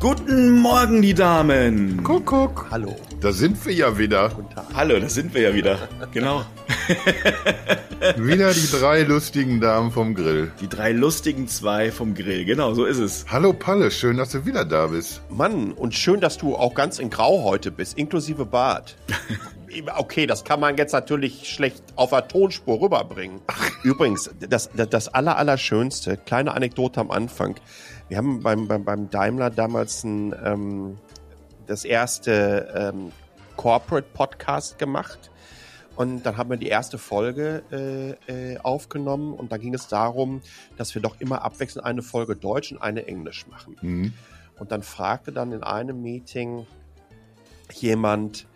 Guten Morgen, die Damen. Kuckuck. Hallo. Da sind wir ja wieder. Hallo, da sind wir ja wieder. Genau. wieder die drei lustigen Damen vom Grill. Die drei lustigen zwei vom Grill. Genau, so ist es. Hallo Palle, schön, dass du wieder da bist. Mann, und schön, dass du auch ganz in Grau heute bist, inklusive Bart. Okay, das kann man jetzt natürlich schlecht auf der Tonspur rüberbringen. Übrigens, das, das, das aller, allerschönste, kleine Anekdote am Anfang. Wir haben beim, beim, beim Daimler damals ein, ähm, das erste ähm, Corporate Podcast gemacht. Und dann haben wir die erste Folge äh, äh, aufgenommen und da ging es darum, dass wir doch immer abwechselnd eine Folge Deutsch und eine Englisch machen. Mhm. Und dann fragte dann in einem Meeting jemand,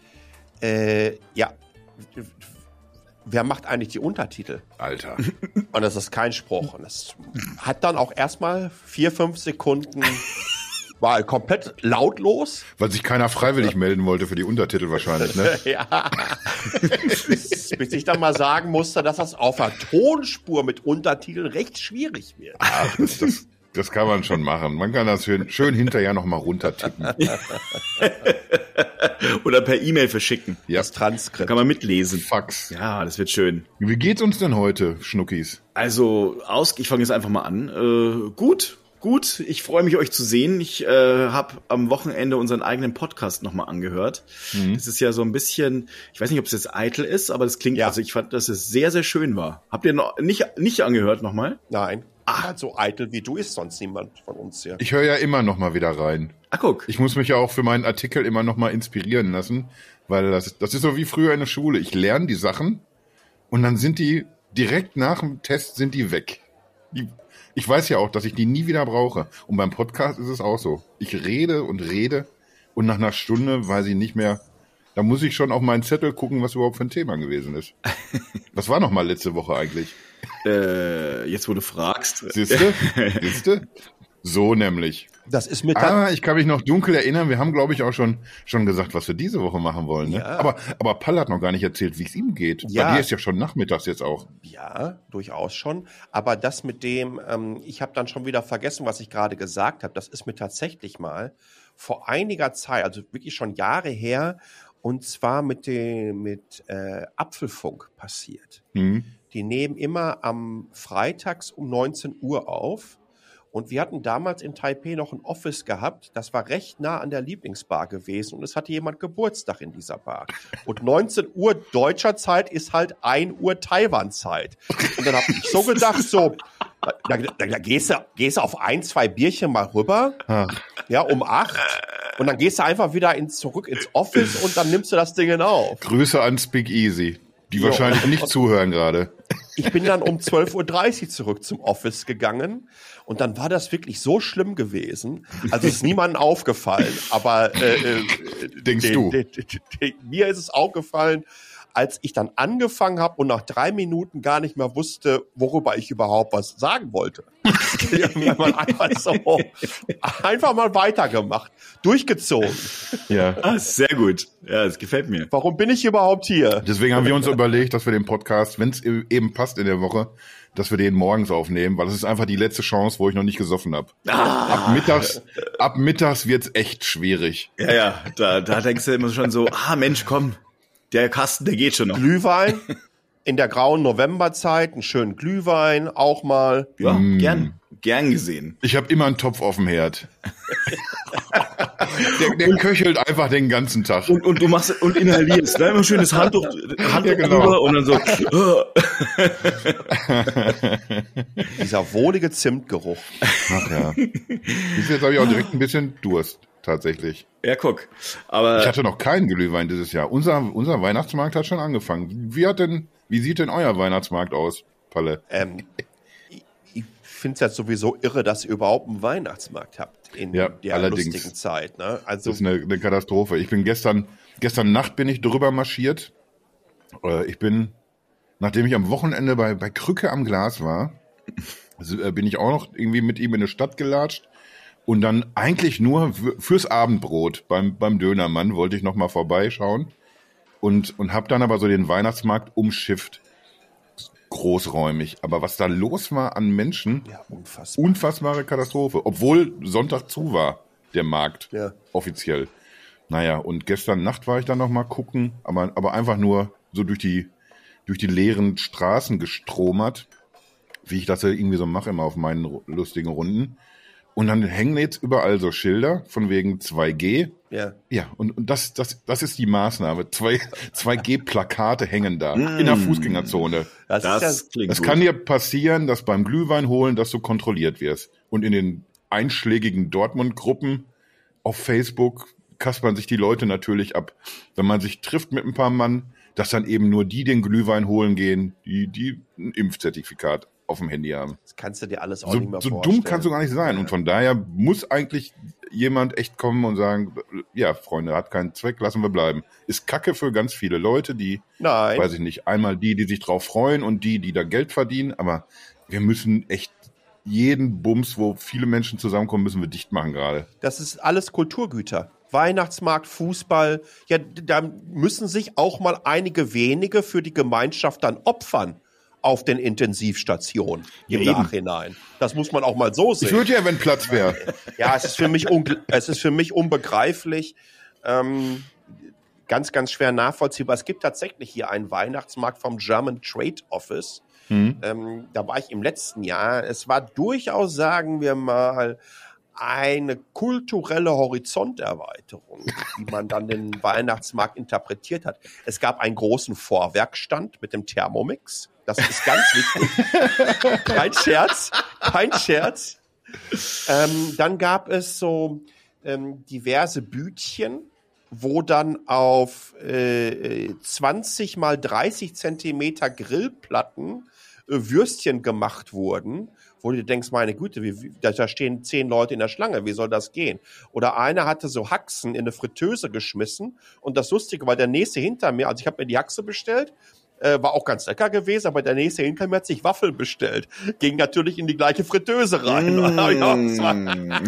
äh, ja, wer macht eigentlich die Untertitel? Alter. Und das ist kein Spruch. Und das hat dann auch erstmal vier, fünf Sekunden war komplett lautlos. Weil sich keiner freiwillig melden wollte für die Untertitel wahrscheinlich, ne? ja. bis, ich dann mal sagen musste, dass das auf der Tonspur mit Untertiteln recht schwierig wird. Ach, das, das, das kann man schon machen. Man kann das schön, schön hinterher nochmal runtertippen. Oder per E-Mail verschicken. Ja. Das Transkript. Kann man mitlesen. Fax. Ja, das wird schön. Wie geht's uns denn heute, Schnuckis? Also, aus, ich fange jetzt einfach mal an. Äh, gut, gut. Ich freue mich, euch zu sehen. Ich äh, habe am Wochenende unseren eigenen Podcast nochmal angehört. Mhm. Das ist ja so ein bisschen, ich weiß nicht, ob es jetzt eitel ist, aber das klingt, Ja. also ich fand, dass es sehr, sehr schön war. Habt ihr noch nicht, nicht angehört nochmal? Nein. Ah, so eitel wie du ist sonst niemand von uns hier. Ich höre ja immer noch mal wieder rein. Ah, guck. Ich muss mich ja auch für meinen Artikel immer noch mal inspirieren lassen, weil das, das ist so wie früher in der Schule. Ich lerne die Sachen und dann sind die direkt nach dem Test sind die weg. Die, ich weiß ja auch, dass ich die nie wieder brauche. Und beim Podcast ist es auch so. Ich rede und rede und nach einer Stunde weiß ich nicht mehr. Da muss ich schon auf meinen Zettel gucken, was überhaupt für ein Thema gewesen ist. Was war noch mal letzte Woche eigentlich? Äh, jetzt, wo du fragst. Siehste? Siehste? So nämlich. Das ist mit Ah, ich kann mich noch dunkel erinnern. Wir haben, glaube ich, auch schon, schon gesagt, was wir diese Woche machen wollen. Ne? Ja. Aber, aber Paul hat noch gar nicht erzählt, wie es ihm geht. Ja. Bei dir ist ja schon nachmittags jetzt auch. Ja, durchaus schon. Aber das mit dem, ähm, ich habe dann schon wieder vergessen, was ich gerade gesagt habe. Das ist mir tatsächlich mal vor einiger Zeit, also wirklich schon Jahre her, und zwar mit dem mit äh, Apfelfunk passiert. Hm. Die nehmen immer am Freitags um 19 Uhr auf. Und wir hatten damals in Taipei noch ein Office gehabt, das war recht nah an der Lieblingsbar gewesen und es hatte jemand Geburtstag in dieser Bar. Und 19 Uhr deutscher Zeit ist halt 1 Uhr Taiwan-Zeit. Und dann habe ich so gedacht, so, da, da, da gehst, du, gehst du auf ein, zwei Bierchen mal rüber, Ach, ja, um acht. Und dann gehst du einfach wieder ins, zurück ins Office und dann nimmst du das Ding auf. Grüße an Speak Easy, die Jo. wahrscheinlich nicht zuhören gerade. Ich bin dann um 12.30 Uhr zurück zum Office gegangen und dann war das wirklich so schlimm gewesen. Also ist niemandem aufgefallen, aber äh, äh, Denkst den- du? den- den- mir ist es aufgefallen, als ich dann angefangen habe und nach drei Minuten gar nicht mehr wusste, worüber ich überhaupt was sagen wollte. Einfach, so, einfach mal weitergemacht, durchgezogen. Ja. Ah, sehr gut. Ja, das gefällt mir. Warum bin ich überhaupt hier? Deswegen haben wir uns überlegt, dass wir den Podcast, wenn es eben passt in der Woche, dass wir den morgens aufnehmen, weil das ist einfach die letzte Chance, wo ich noch nicht gesoffen habe. Ab mittags, ab mittags wird's echt schwierig. Ja, ja, da, da denkst du immer schon so, ah Mensch, komm, der Kasten, der geht schon noch. Glühwein in der grauen Novemberzeit, einen schönen Glühwein auch mal. Ja, Mm. gern, gern gesehen. Ich habe immer einen Topf auf dem Herd. der, der köchelt einfach den ganzen Tag. Und, und du machst und inhalierst, ne? Immer schönes Handtuch, Handtuch Ja, genau. drüber und dann so. äh. Dieser wohlige Zimtgeruch. Ach ja. Jetzt habe ich auch direkt ein bisschen Durst, tatsächlich. Ja, guck. Ich Aber hatte noch keinen Glühwein dieses Jahr. Unser, unser Weihnachtsmarkt hat schon angefangen. Wie hat denn, wie sieht denn euer Weihnachtsmarkt aus, Palle? Ähm, ich ich finde es ja sowieso irre, dass ihr überhaupt einen Weihnachtsmarkt habt in Ja, der allerdings. lustigen Zeit. Ne? Also Das ist eine, eine Katastrophe. Ich bin gestern, gestern Nacht bin ich drüber marschiert. Äh, Ich bin, nachdem ich am Wochenende bei, bei Krücke am Glas war, äh, bin ich auch noch irgendwie mit ihm in eine Stadt gelatscht. Und dann eigentlich nur fürs Abendbrot beim, beim Dönermann wollte ich noch mal vorbeischauen. Und, und habe dann aber so den Weihnachtsmarkt umschifft. Großräumig. Aber was da los war an Menschen, ja, unfassbar. unfassbare Katastrophe. Obwohl Sonntag zu war. der Markt. Ja. Offiziell. Naja, und gestern Nacht war ich dann noch mal gucken, aber, aber einfach nur so durch die, durch die leeren Straßen gestromert, wie ich das ja irgendwie so mache immer auf meinen lustigen Runden. Und dann hängen jetzt überall so Schilder von wegen 2G. Ja. Ja, und, und das, das, das ist die Maßnahme. Zwei, 2G-Plakate hängen da in der Fußgängerzone. Das, Das ja, klingt Es gut. kann dir passieren, dass beim Glühwein holen, dass du kontrolliert wirst. Und in den einschlägigen Dortmund-Gruppen auf Facebook kaspern sich die Leute natürlich ab. Wenn man sich trifft mit ein paar Mann, dass dann eben nur die den Glühwein holen gehen, die, die ein Impfzertifikat auf dem Handy haben. das kannst du dir alles auch So, nicht mehr so vorstellen. dumm kannst du gar nicht sein. Und von daher muss eigentlich jemand echt kommen und sagen, ja, Freunde, hat keinen Zweck, lassen wir bleiben. Ist Kacke für ganz viele Leute, die Nein. weiß ich nicht, einmal die, die sich drauf freuen und die, die da Geld verdienen, aber wir müssen echt jeden Bums, wo viele Menschen zusammenkommen, müssen wir dicht machen gerade. Das ist alles Kulturgüter. Weihnachtsmarkt, Fußball. Ja, da müssen sich auch mal einige wenige für die Gemeinschaft dann opfern auf den Intensivstationen im Ja, eben. Nachhinein. Das muss man auch mal so Ich sehen. würde ja, wenn Platz wäre. Ja, es ist für mich, es ist für mich unbegreiflich. Ähm, ganz, ganz schwer nachvollziehbar. Es gibt tatsächlich hier einen Weihnachtsmarkt vom German Trade Office. Ähm, da war ich im letzten Jahr. Es war durchaus, sagen wir mal, eine kulturelle Horizonterweiterung, wie man dann den Weihnachtsmarkt interpretiert hat. Es gab einen großen Vorwerkstand mit dem Thermomix. Das ist ganz wichtig. kein Scherz, kein Scherz. Ähm, dann gab es so ähm, diverse Bütchen, wo dann auf äh, äh, 20 mal 30 Zentimeter Grillplatten äh, Würstchen gemacht wurden, wo du denkst, meine Güte, wie, da stehen zehn Leute in der Schlange, wie soll das gehen? Oder einer hatte so Haxen in eine Fritteuse geschmissen und das Lustige war, der nächste hinter mir, also ich habe mir die Haxe bestellt, äh, war auch ganz lecker gewesen, aber der nächste hinter mir hat sich Waffeln bestellt. Ging natürlich in die gleiche Fritteuse rein. Mm.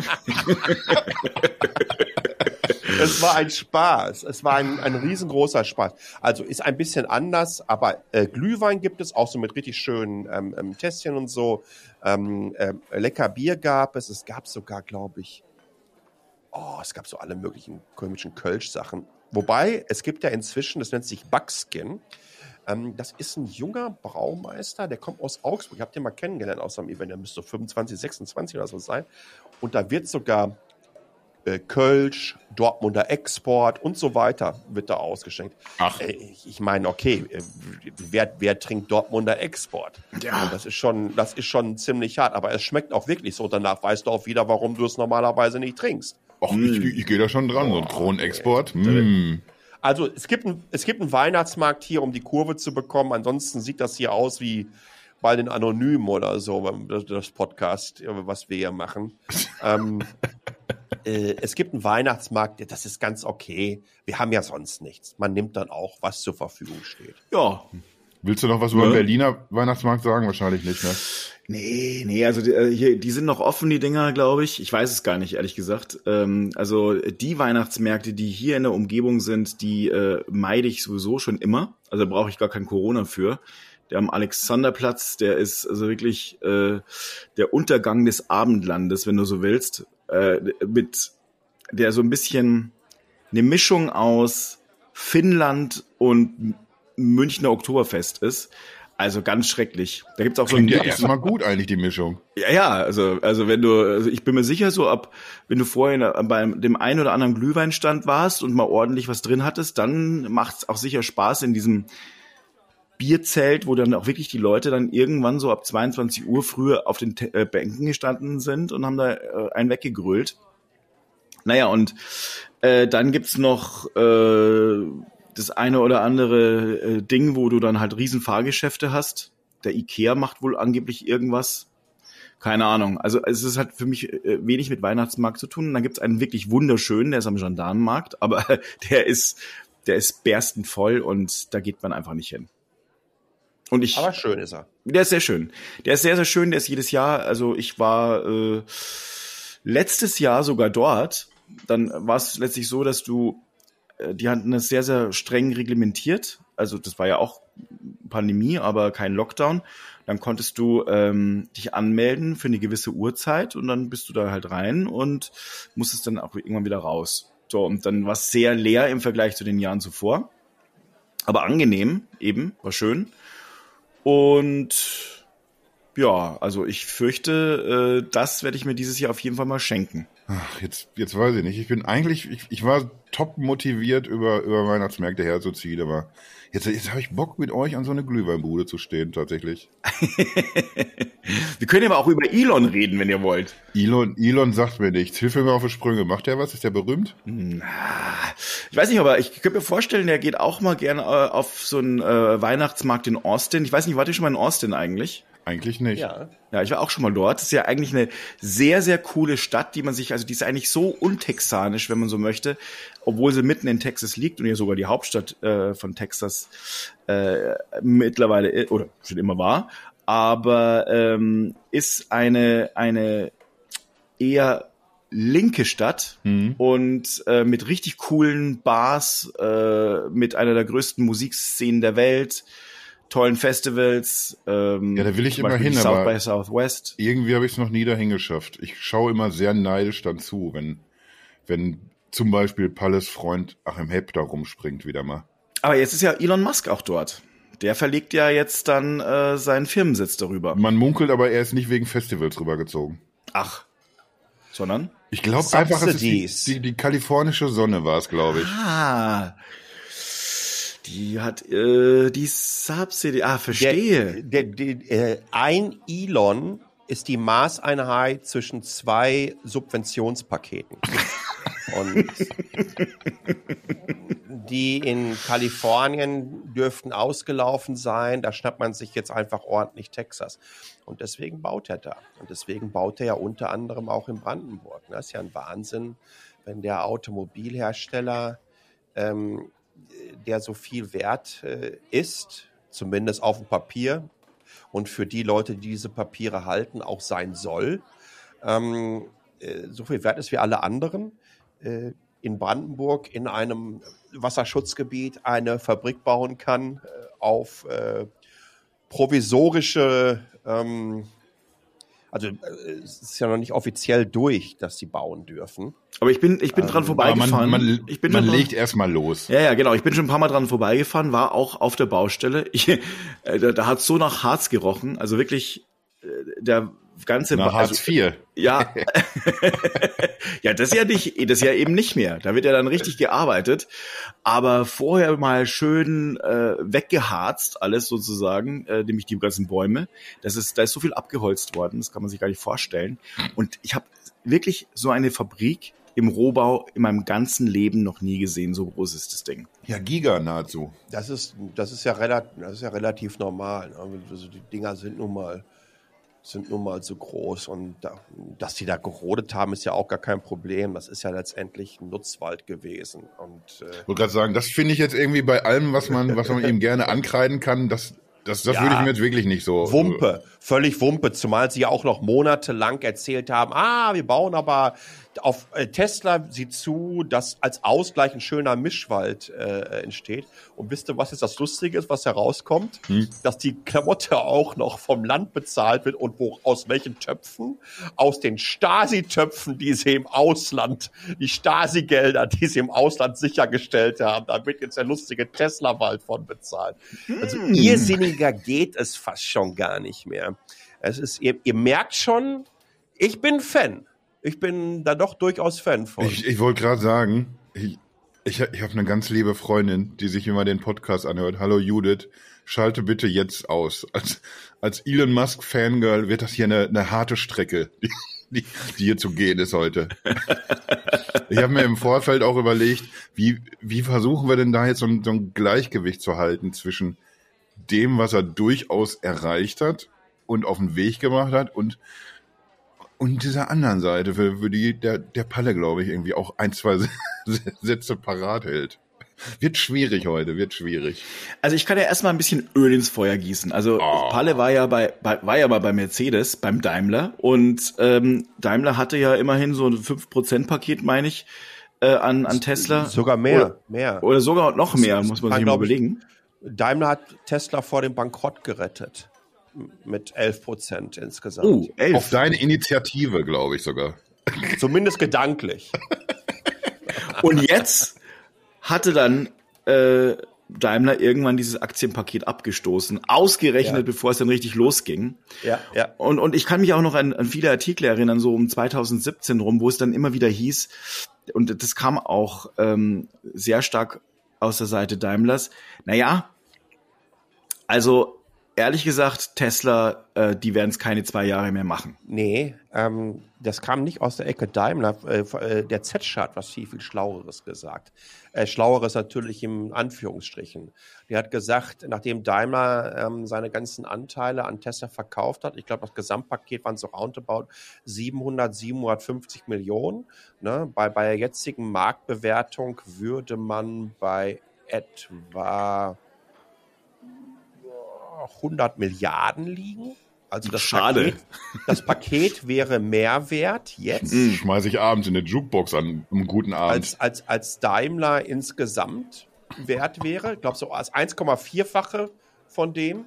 es war ein Spaß. Es war ein, ein riesengroßer Spaß. Also ist ein bisschen anders, aber äh, Glühwein gibt es auch so mit richtig schönen ähm, ähm, Tässchen und so. Ähm, ähm, lecker Bier gab es. Es gab sogar, glaube ich, oh, es gab so alle möglichen komischen Kölsch-Sachen. Wobei, es gibt ja inzwischen, das nennt sich Buckskin. Ähm, das ist ein junger Braumeister, der kommt aus Augsburg. Ich habe den mal kennengelernt aus einem Event, der müsste so 25, 26 oder so sein. Und da wird sogar äh, Kölsch, Dortmunder Export und so weiter wird da ausgeschenkt. Ach. Äh, ich meine, okay, äh, wer, wer trinkt Dortmunder Export? Ja. Und Das ist schon, das ist schon ziemlich hart, aber es schmeckt auch wirklich so. Danach weißt du auch wieder, warum du es normalerweise nicht trinkst. Och, ich, ich gehe da schon dran, so ein Kronexport. Mm. Also es gibt, ein, es gibt einen Weihnachtsmarkt hier, um die Kurve zu bekommen. Ansonsten sieht das hier aus wie bei den Anonymen oder so, das, das Podcast, was wir hier machen. ähm, äh, es gibt einen Weihnachtsmarkt, das ist ganz okay. Wir haben ja sonst nichts. Man nimmt dann auch, was zur Verfügung steht. Ja. Willst du noch was über Ja. den Berliner Weihnachtsmarkt sagen? Wahrscheinlich nicht, ne? Nee, nee, also die, äh, hier, die sind noch offen, die Dinger, glaube ich. Ich weiß es gar nicht, ehrlich gesagt. Ähm, also die Weihnachtsmärkte, die hier in der Umgebung sind, die äh, meide ich sowieso schon immer. Also da brauche ich gar kein Corona für. Der am Alexanderplatz, der ist also wirklich äh, der Untergang des Abendlandes, wenn du so willst. Äh, mit der so ein bisschen eine Mischung aus Finnland und Münchner Oktoberfest ist. Also ganz schrecklich. Da gibt's auch so ein Klingt ja erstmal gut eigentlich, die Mischung. ja, ja, also, also wenn du, also ich bin mir sicher, so ab, wenn du vorhin bei dem einen oder anderen Glühweinstand warst und mal ordentlich was drin hattest, dann macht's auch sicher Spaß in diesem Bierzelt, wo dann auch wirklich die Leute dann irgendwann so ab 22 Uhr früher auf den äh, Bänken gestanden sind und haben da äh, einen weggegrölt. Naja, und äh, dann gibt's noch äh, das eine oder andere äh, Ding, wo du dann halt riesen Fahrgeschäfte hast. Der Ikea macht wohl angeblich irgendwas. Keine Ahnung. Also es ist halt für mich äh, wenig mit Weihnachtsmarkt zu tun. Und dann gibt's einen wirklich wunderschönen, der ist am Gendarmenmarkt, aber der ist, der ist berstend voll und da geht man einfach nicht hin. Und ich, Aber schön ist er. der ist sehr schön. Der ist sehr, sehr schön. Der ist jedes Jahr, also ich war äh, letztes Jahr sogar dort. Dann war es letztlich so, dass du äh, die hatten es sehr, sehr streng reglementiert. Also das war ja auch Pandemie, aber kein Lockdown. Dann konntest du ähm, dich anmelden für eine gewisse Uhrzeit und dann bist du da halt rein und musstest dann auch irgendwann wieder raus. So, und dann war es sehr leer im Vergleich zu den Jahren zuvor. Aber angenehm, eben, war schön. Und ja, also ich fürchte, äh, das werde ich mir dieses Jahr auf jeden Fall mal schenken. Ach, jetzt, jetzt weiß ich nicht. Ich bin eigentlich, ich, ich war top motiviert, über, über Weihnachtsmärkte herzuziehen, aber jetzt, jetzt habe ich Bock, mit euch an so eine Glühweinbude zu stehen, tatsächlich. Wir können aber auch über Elon reden, wenn ihr wollt. Elon, Elon sagt mir nichts. Hilf mir mal auf die Sprünge. Macht der was? Ist der berühmt? Ich weiß nicht, aber ich könnte mir vorstellen, der geht auch mal gerne äh, auf so einen äh, Weihnachtsmarkt in Austin. Ich weiß nicht, wart ihr schon mal in Austin eigentlich? Eigentlich nicht. Ja. Ja, ich war auch schon mal dort. Das ist ja eigentlich eine sehr, sehr coole Stadt, die man sich, also die ist eigentlich so untexanisch, wenn man so möchte, obwohl sie mitten in Texas liegt und ja sogar die Hauptstadt äh, von Texas äh, mittlerweile oder schon immer war. Aber ähm, ist eine, eine eher linke Stadt Mhm. und äh, mit richtig coolen Bars, äh, mit einer der größten Musikszenen der Welt, tollen Festivals. Ähm, Ja, da will ich immer hin, South aber- by Southwest. Irgendwie habe ich es noch nie dahin geschafft. Ich schaue immer sehr neidisch dann zu, wenn, wenn zum Beispiel Palles Freund Achim Hepp da rumspringt wieder mal. Aber jetzt ist ja Elon Musk auch dort. Der verlegt ja jetzt dann äh, seinen Firmensitz darüber. Man munkelt aber, er ist nicht wegen Festivals rübergezogen. Ach. Sondern? Ich glaube einfach, es ist die, die, die kalifornische Sonne war es, glaube ich. Ah. Die hat äh, die Subsidy. Ah, verstehe. Der, der, der, äh, ein Elon ist die Maßeinheit zwischen zwei Subventionspaketen. Und die in Kalifornien dürften ausgelaufen sein. Da schnappt man sich jetzt einfach ordentlich Texas. Und deswegen baut er da. Und deswegen baut er ja unter anderem auch in Brandenburg. Das ist ja ein Wahnsinn, wenn der Automobilhersteller, ähm, der so viel wert äh, ist, zumindest auf dem Papier, und für die Leute, die diese Papiere halten, auch sein soll, ähm, äh, so viel wert ist wie alle anderen, äh, in Brandenburg in einem Wasserschutzgebiet eine Fabrik bauen kann äh, auf provisorische, ähm, also äh, es ist ja noch nicht offiziell durch, dass sie bauen dürfen. Aber ich bin, ich bin dran Aber vorbeigefahren. man, man, ich bin man legt erstmal los. Ja, ja, genau. Ich bin schon ein paar Mal dran vorbeigefahren, war auch auf der Baustelle. Ich, äh, da, da hat so nach Harz gerochen. Also wirklich äh, der ganze Ba- also, Hartz IV. Ja. ja, das ja nicht, das ja eben nicht mehr. Da wird ja dann richtig gearbeitet. Aber vorher mal schön äh, weggeharzt, alles sozusagen, äh, nämlich die ganzen Bäume. Das ist, da ist so viel abgeholzt worden, das kann man sich gar nicht vorstellen. Und ich habe wirklich so eine Fabrik im Rohbau in meinem ganzen Leben noch nie gesehen. So groß ist das Ding. Ja, Giga nahezu. Das ist, das ist ja relativ, das ist ja relativ normal. Also die Dinger sind nun mal, sind nun mal so groß und da, dass die da gerodet haben, ist ja auch gar kein Problem. Das ist ja letztendlich ein Nutzwald gewesen und äh, Ich wollte gerade sagen, das finde ich jetzt irgendwie bei allem, was man, was man ihm gerne ankreiden kann, das, das, das Ja. würde ich mir jetzt wirklich nicht so. Wumpe, völlig Wumpe, zumal sie ja auch noch monatelang erzählt haben, ah, wir bauen aber auf äh, Tesla sieht zu, dass als Ausgleich ein schöner Mischwald äh, entsteht. Und wisst ihr, was jetzt das Lustige ist, was herauskommt? Dass die Klamotte auch noch vom Land bezahlt wird und wo aus welchen Töpfen? Aus den Stasi-Töpfen, die sie im Ausland, die Stasi-Gelder, die sie im Ausland sichergestellt haben. Da wird jetzt der lustige Tesla-Wald von bezahlt. Also irrsinniger geht es fast schon gar nicht mehr. Es ist, ihr, ihr merkt schon, ich bin Fan. Ich bin da doch durchaus Fan von. Ich, ich wollte gerade sagen, ich, ich, ich habe eine ganz liebe Freundin, die sich immer den Podcast anhört. Hallo Judith, schalte bitte jetzt aus. Als, als Elon Musk Fangirl wird das hier eine, eine harte Strecke, die, die, die hier zu gehen ist heute. Ich habe mir im Vorfeld auch überlegt, wie, wie versuchen wir denn da jetzt so ein, so ein Gleichgewicht zu halten zwischen dem, was er durchaus erreicht hat und auf den Weg gemacht hat und und dieser anderen Seite, für, für die der, der Palle, glaube ich, irgendwie auch ein, zwei Sätze parat hält. Wird schwierig heute, wird schwierig. Also ich kann ja erstmal ein bisschen Öl ins Feuer gießen. Also Oh. Palle war ja bei, bei war ja mal bei Mercedes, beim Daimler und ähm, Daimler hatte ja immerhin so ein 5% Paket, meine ich, äh, an, an Tesla. Sogar mehr, oder, mehr. Oder sogar noch mehr, muss man sich mal überlegen. Daimler hat Tesla vor dem Bankrott gerettet. Mit 11 Prozent insgesamt. Oh, elf. Auf deine Initiative, glaube ich sogar. Zumindest gedanklich. Und jetzt hatte dann äh, Daimler irgendwann dieses Aktienpaket abgestoßen, ausgerechnet, Ja. bevor es dann richtig losging. Ja, ja. Und, und ich kann mich auch noch an, an viele Artikel erinnern, so um 2017 rum, wo es dann immer wieder hieß, und das kam auch ähm, sehr stark aus der Seite Daimlers, naja, also ehrlich gesagt, Tesla, äh, die werden es keine zwei Jahre mehr machen. Nee, ähm, das kam nicht aus der Ecke Daimler. Äh, äh, der Z hat was viel, viel Schlaueres gesagt. Äh, Schlaueres natürlich im Anführungsstrichen. Der hat gesagt, nachdem Daimler ähm, seine ganzen Anteile an Tesla verkauft hat, ich glaube, das Gesamtpaket waren so roundabout 700, 750 Millionen. Ne? Bei, bei der jetzigen Marktbewertung würde man bei etwa 100 Milliarden liegen. Also das Schade. Paket, das Paket wäre mehr wert jetzt Schmeiße ich abends in eine Jukebox an, um guten Abend. als, als, als Daimler insgesamt wert wäre. Ich glaube, so als 1,4-fache von dem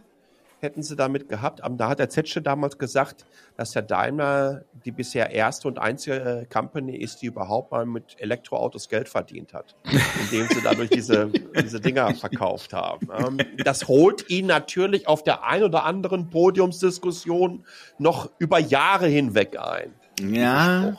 hätten sie damit gehabt. Aber da hat der Zetsche damals gesagt, dass der Daimler die bisher erste und einzige äh, Company ist, die überhaupt mal mit Elektroautos Geld verdient hat, indem sie dadurch diese, diese Dinger verkauft haben. Ähm, das holt ihn natürlich auf der ein oder anderen Podiumsdiskussion noch über Jahre hinweg ein. Ja.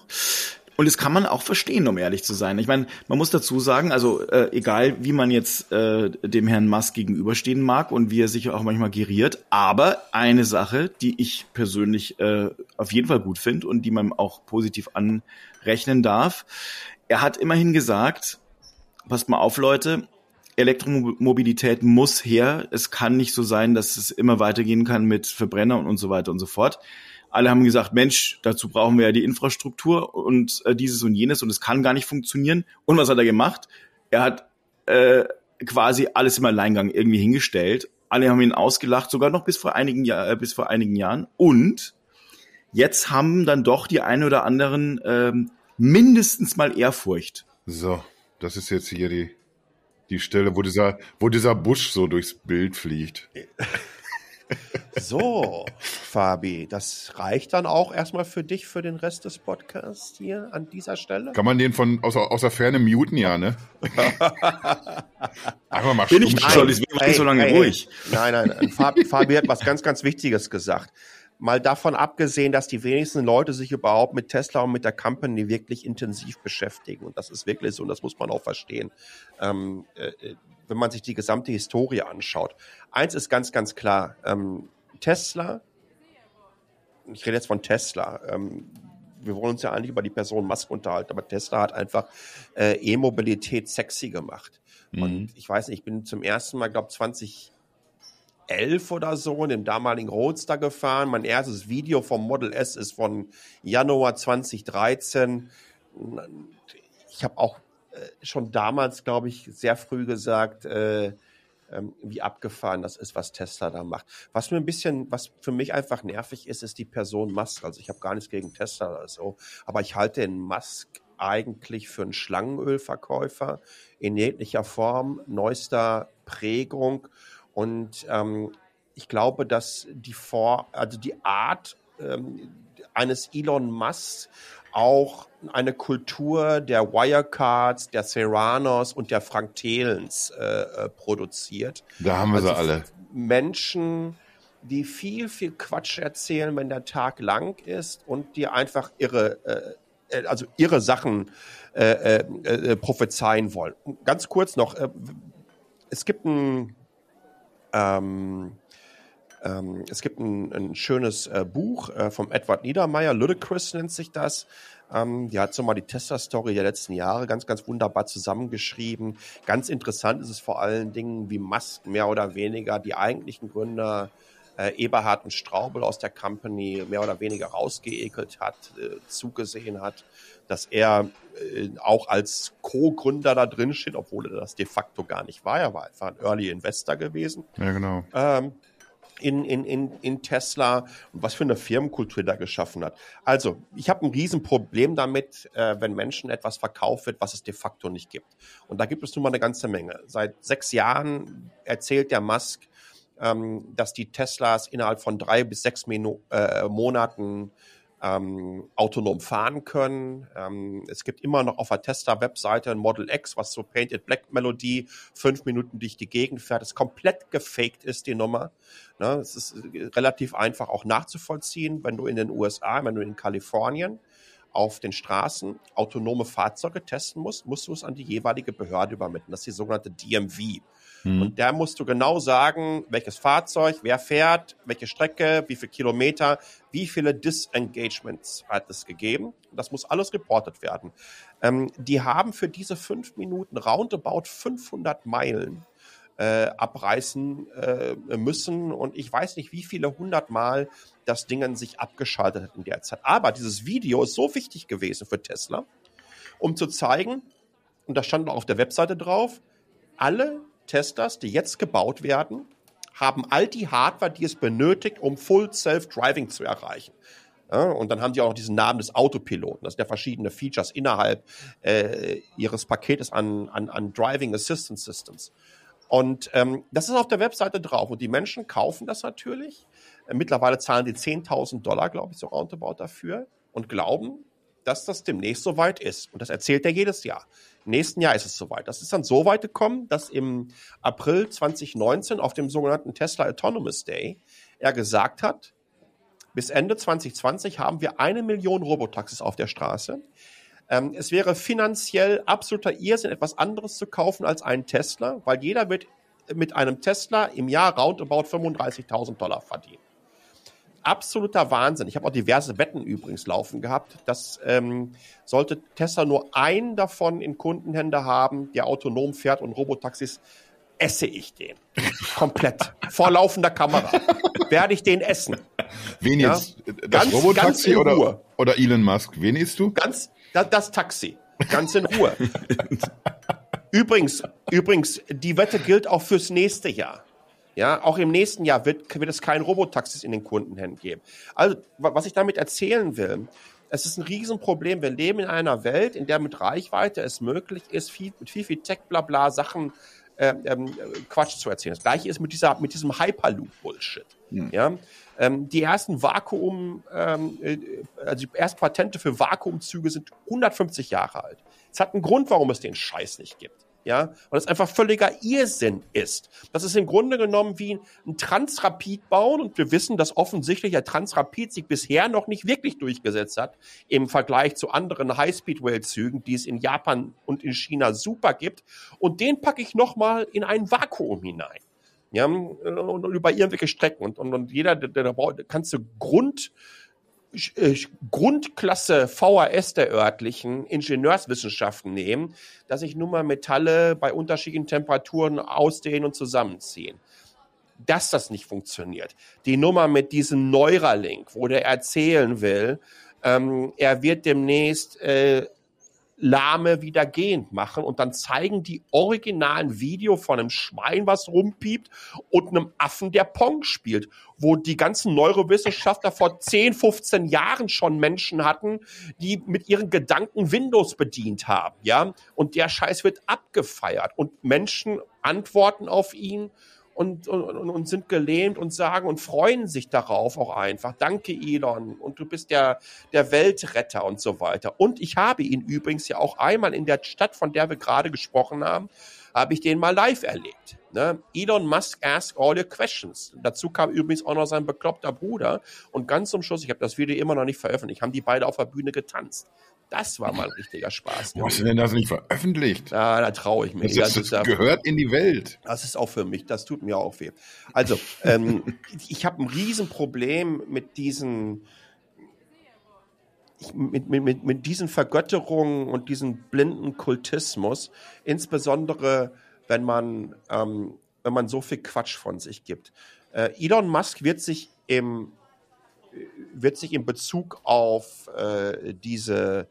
Und das kann man auch verstehen, um ehrlich zu sein. Ich meine, man muss dazu sagen, also äh, egal wie man jetzt äh, dem Herrn Musk gegenüberstehen mag und wie er sich auch manchmal geriert, aber eine Sache, die ich persönlich äh, auf jeden Fall gut finde und die man auch positiv anrechnen darf, er hat immerhin gesagt, passt mal auf, Leute, Elektromobilität muss her. Es kann nicht so sein, dass es immer weitergehen kann mit Verbrenner und, und so weiter und so fort. Alle haben gesagt, Mensch, dazu brauchen wir ja die Infrastruktur und äh, dieses und jenes und es kann gar nicht funktionieren. Und was hat er gemacht? Er hat äh, quasi alles im Alleingang irgendwie hingestellt. Alle haben ihn ausgelacht, sogar noch bis vor einigen Jahr, äh, bis vor einigen Jahren. Und jetzt haben dann doch die ein oder anderen ähm, mindestens mal Ehrfurcht. So, das ist jetzt hier die, die Stelle, wo dieser, wo dieser Busch so durchs Bild fliegt. So, Fabi, das reicht dann auch erstmal für dich für den Rest des Podcasts hier an dieser Stelle. Kann man den von aus, aus der Ferne muten, ja, ne? Einfach mal Bin ich nicht war ich so lange ruhig. Nein, nein, nein. Fabi, Fabi hat was ganz, ganz Wichtiges gesagt. Mal davon abgesehen, dass die wenigsten Leute sich überhaupt mit Tesla und mit der Company wirklich intensiv beschäftigen. Und das ist wirklich so und das muss man auch verstehen. Ähm, äh, wenn man sich die gesamte Historie anschaut. Eins ist ganz, ganz klar. Ähm, Tesla, ich rede jetzt von Tesla, ähm, wir wollen uns ja eigentlich über die Person Musk unterhalten, aber Tesla hat einfach äh, E-Mobilität sexy gemacht. Und ich weiß nicht, ich bin zum ersten Mal, glaube 2011 oder so in dem damaligen Roadster gefahren. Mein erstes Video vom Model S ist von Januar 2013. Ich habe auch schon damals, glaube ich, sehr früh gesagt, äh, ähm, wie abgefahren das ist, was Tesla da macht. Was mir ein bisschen, was für mich einfach nervig ist, ist die Person Musk. Also ich habe gar nichts gegen Tesla oder so, aber ich halte den Musk eigentlich für einen Schlangenölverkäufer in jeglicher Form, neuester Prägung und ähm, ich glaube, dass die Vor, also die Art ähm, eines Elon Musk auch eine Kultur der Wirecards, der Serranos und der Frank Thelens äh, äh, produziert. Da haben wir sie Also alle. Menschen, die viel, viel Quatsch erzählen, wenn der Tag lang ist und die einfach irre, äh, äh, also irre Sachen äh, äh, äh, prophezeien wollen. Und Ganz kurz noch, es gibt ein ähm, ähm, es gibt ein, ein schönes äh, Buch äh, vom Edward Niedermeyer, Ludicrous nennt sich das. Ähm, die hat so mal die Tesla-Story der letzten Jahre ganz, ganz wunderbar zusammengeschrieben. Ganz interessant ist es vor allen Dingen, wie Musk mehr oder weniger die eigentlichen Gründer äh, Eberhard und Straubel aus der Company mehr oder weniger rausgeekelt hat, äh, zugesehen hat, dass er äh, auch als Co-Gründer da drin steht, obwohl er das de facto gar nicht war. Er war einfach ein Early Investor gewesen. Ja, genau. Ähm, in, in, in, in Tesla und was für eine Firmenkultur da geschaffen hat. Also, ich habe ein Riesenproblem damit, äh, wenn Menschen etwas verkauft wird, was es de facto nicht gibt. Und da gibt es nun mal eine ganze Menge. Seit sechs Jahren erzählt der Musk, ähm, dass die Teslas innerhalb von drei bis sechs Minu äh, Monaten ähm, autonom fahren können. Ähm, es gibt immer noch auf der Tesla-Webseite ein Model X, was so Painted Black Melodie fünf Minuten durch die Gegend fährt. Das komplett gefaked ist, die Nummer. Ne, es ist äh, relativ einfach auch nachzuvollziehen, wenn du in den USA, wenn du in Kalifornien auf den Straßen autonome Fahrzeuge testen musst, musst du es an die jeweilige Behörde übermitteln. Das ist die sogenannte DMV. Mhm. Und da musst du genau sagen, welches Fahrzeug, wer fährt, welche Strecke, wie viele Kilometer, wie viele Disengagements hat es gegeben. Das muss alles reportet werden. Ähm, die haben für diese fünf Minuten roundabout 500 Meilen äh, abreißen äh, müssen und ich weiß nicht, wie viele hundertmal das Ding sich abgeschaltet hat in der Zeit. Aber dieses Video ist so wichtig gewesen für Tesla, um zu zeigen, und da stand auch auf der Webseite drauf, alle Teslas, die jetzt gebaut werden, haben all die Hardware, die es benötigt, um Full Self-Driving zu erreichen. Ja, und dann haben die auch noch diesen Namen des Autopiloten. Das sind ja verschiedene Features innerhalb äh, ihres Paketes an, an, an Driving Assistance Systems. Und ähm, das ist auf der Webseite drauf. Und die Menschen kaufen das natürlich. Mittlerweile zahlen die 10.000 Dollar, glaube ich, so roundabout dafür und glauben, dass das demnächst soweit ist. Und das erzählt er jedes Jahr. Nächsten Jahr ist es soweit. Das ist dann so weit gekommen, dass im April 2019 auf dem sogenannten Tesla Autonomous Day er gesagt hat, bis Ende 2020 haben wir eine Million Robotaxis auf der Straße. Ähm, es wäre finanziell absoluter Irrsinn, etwas anderes zu kaufen als einen Tesla, weil jeder wird mit einem Tesla im Jahr roundabout 35.000 Dollar verdienen absoluter Wahnsinn. Ich habe auch diverse Wetten übrigens laufen gehabt. dass ähm, sollte Tesla nur einen davon in Kundenhände haben, der autonom fährt und Robotaxis, esse ich den. Komplett. Vor laufender Kamera. Werde ich den essen. Wen ja? jetzt? Das ganz, Robotaxi ganz oder, oder Elon Musk? Wen isst du? Ganz, das, das Taxi. Ganz in Ruhe. übrigens, übrigens, die Wette gilt auch fürs nächste Jahr. Ja, auch im nächsten Jahr wird, wird es kein Robotaxis in den Kundenhänden geben. Also, was ich damit erzählen will, es ist ein Riesenproblem. Wir leben in einer Welt, in der mit Reichweite es möglich ist, viel, mit viel, viel Tech-Blabla Sachen äh, ähm, Quatsch zu erzählen. Das gleiche ist mit, dieser, mit diesem Hyperloop-Bullshit. Hm. Ja? Ähm, die ersten Vakuum, ähm, äh, also die ersten Patente für Vakuumzüge sind 150 Jahre alt. Es hat einen Grund, warum es den Scheiß nicht gibt ja, weil es einfach völliger Irrsinn ist. Das ist im Grunde genommen wie ein Transrapid bauen und wir wissen, dass offensichtlich der Transrapid sich bisher noch nicht wirklich durchgesetzt hat im Vergleich zu anderen High-Speed-Rail-Zügen, die es in Japan und in China super gibt und den packe ich nochmal in ein Vakuum hinein. Ja, und, und über irgendwelche Strecken und, und, und jeder, der, der, der kannst du Grund Grundklasse VHS der örtlichen Ingenieurswissenschaften nehmen, dass sich nun mal Metalle bei unterschiedlichen Temperaturen ausdehnen und zusammenziehen. Dass das nicht funktioniert. Die Nummer mit diesem Neuralink, wo der erzählen will, ähm, er wird demnächst äh, Lahme wieder gehend machen und dann zeigen die originalen Video von einem Schwein, was rumpiept und einem Affen, der Pong spielt, wo die ganzen Neurowissenschaftler vor 10, 15 Jahren schon Menschen hatten, die mit ihren Gedanken Windows bedient haben, ja? Und der Scheiß wird abgefeiert und Menschen antworten auf ihn und, und, und sind gelähmt und sagen und freuen sich darauf auch einfach. Danke, Elon. Und du bist der, der Weltretter und so weiter. Und ich habe ihn übrigens ja auch einmal in der Stadt, von der wir gerade gesprochen haben, habe ich den mal live erlebt. Ne? Elon Musk ask all your questions. Dazu kam übrigens auch noch sein bekloppter Bruder. Und ganz zum Schluss, ich habe das Video immer noch nicht veröffentlicht, haben die beide auf der Bühne getanzt. Das war mal ein richtiger Spaß. Wo hast du denn das nicht veröffentlicht? Ja, da traue ich mich. Das, das, das gehört in die Welt. Das ist auch für mich. Das tut mir auch weh. Also, ähm, ich habe ein Riesenproblem mit diesen mit, mit, mit, mit diesen Vergötterungen und diesem blinden Kultismus, insbesondere wenn man, ähm, wenn man so viel Quatsch von sich gibt. Äh, Elon Musk wird sich im wird sich in Bezug auf äh, diese,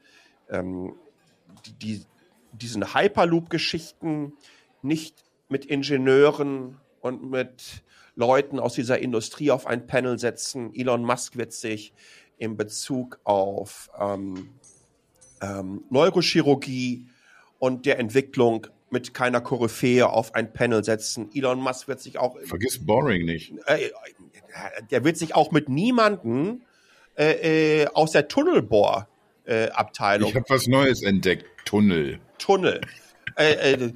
ähm, die, diesen Hyperloop-Geschichten nicht mit Ingenieuren und mit Leuten aus dieser Industrie auf ein Panel setzen. Elon Musk wird sich in Bezug auf ähm, ähm, Neurochirurgie und der Entwicklung mit keiner Koryphäe auf ein Panel setzen. Elon Musk wird sich auch. Vergiss Boring nicht. Äh, der wird sich auch mit niemanden äh, äh, aus der Tunnelbohr-Abteilung. ich habe was Neues entdeckt. Tunnel. Tunnel. Äh, äh,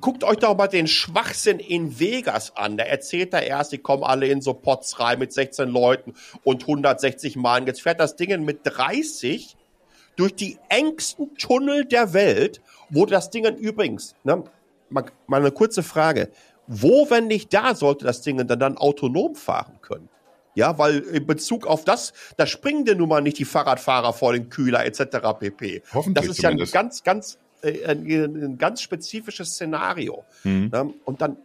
guckt euch doch mal den Schwachsinn in Vegas an. Da erzählt er erst, die kommen alle in so Pots rein mit 16 Leuten und 160 Mann. Jetzt fährt das Ding mit 30 durch die engsten Tunnel der Welt, wo das Ding übrigens, ne, mal, mal eine kurze Frage, wo, wenn nicht da, sollte das Ding dann, dann autonom fahren können? Ja, weil in Bezug auf das, da springen dir nun mal nicht die Fahrradfahrer vor den Kühler etc. pp. Hoffentlich Das ist ja ein zumindest. ganz, ganz, äh, ein, ein ganz spezifisches Szenario. Mhm. Ne? Und dann,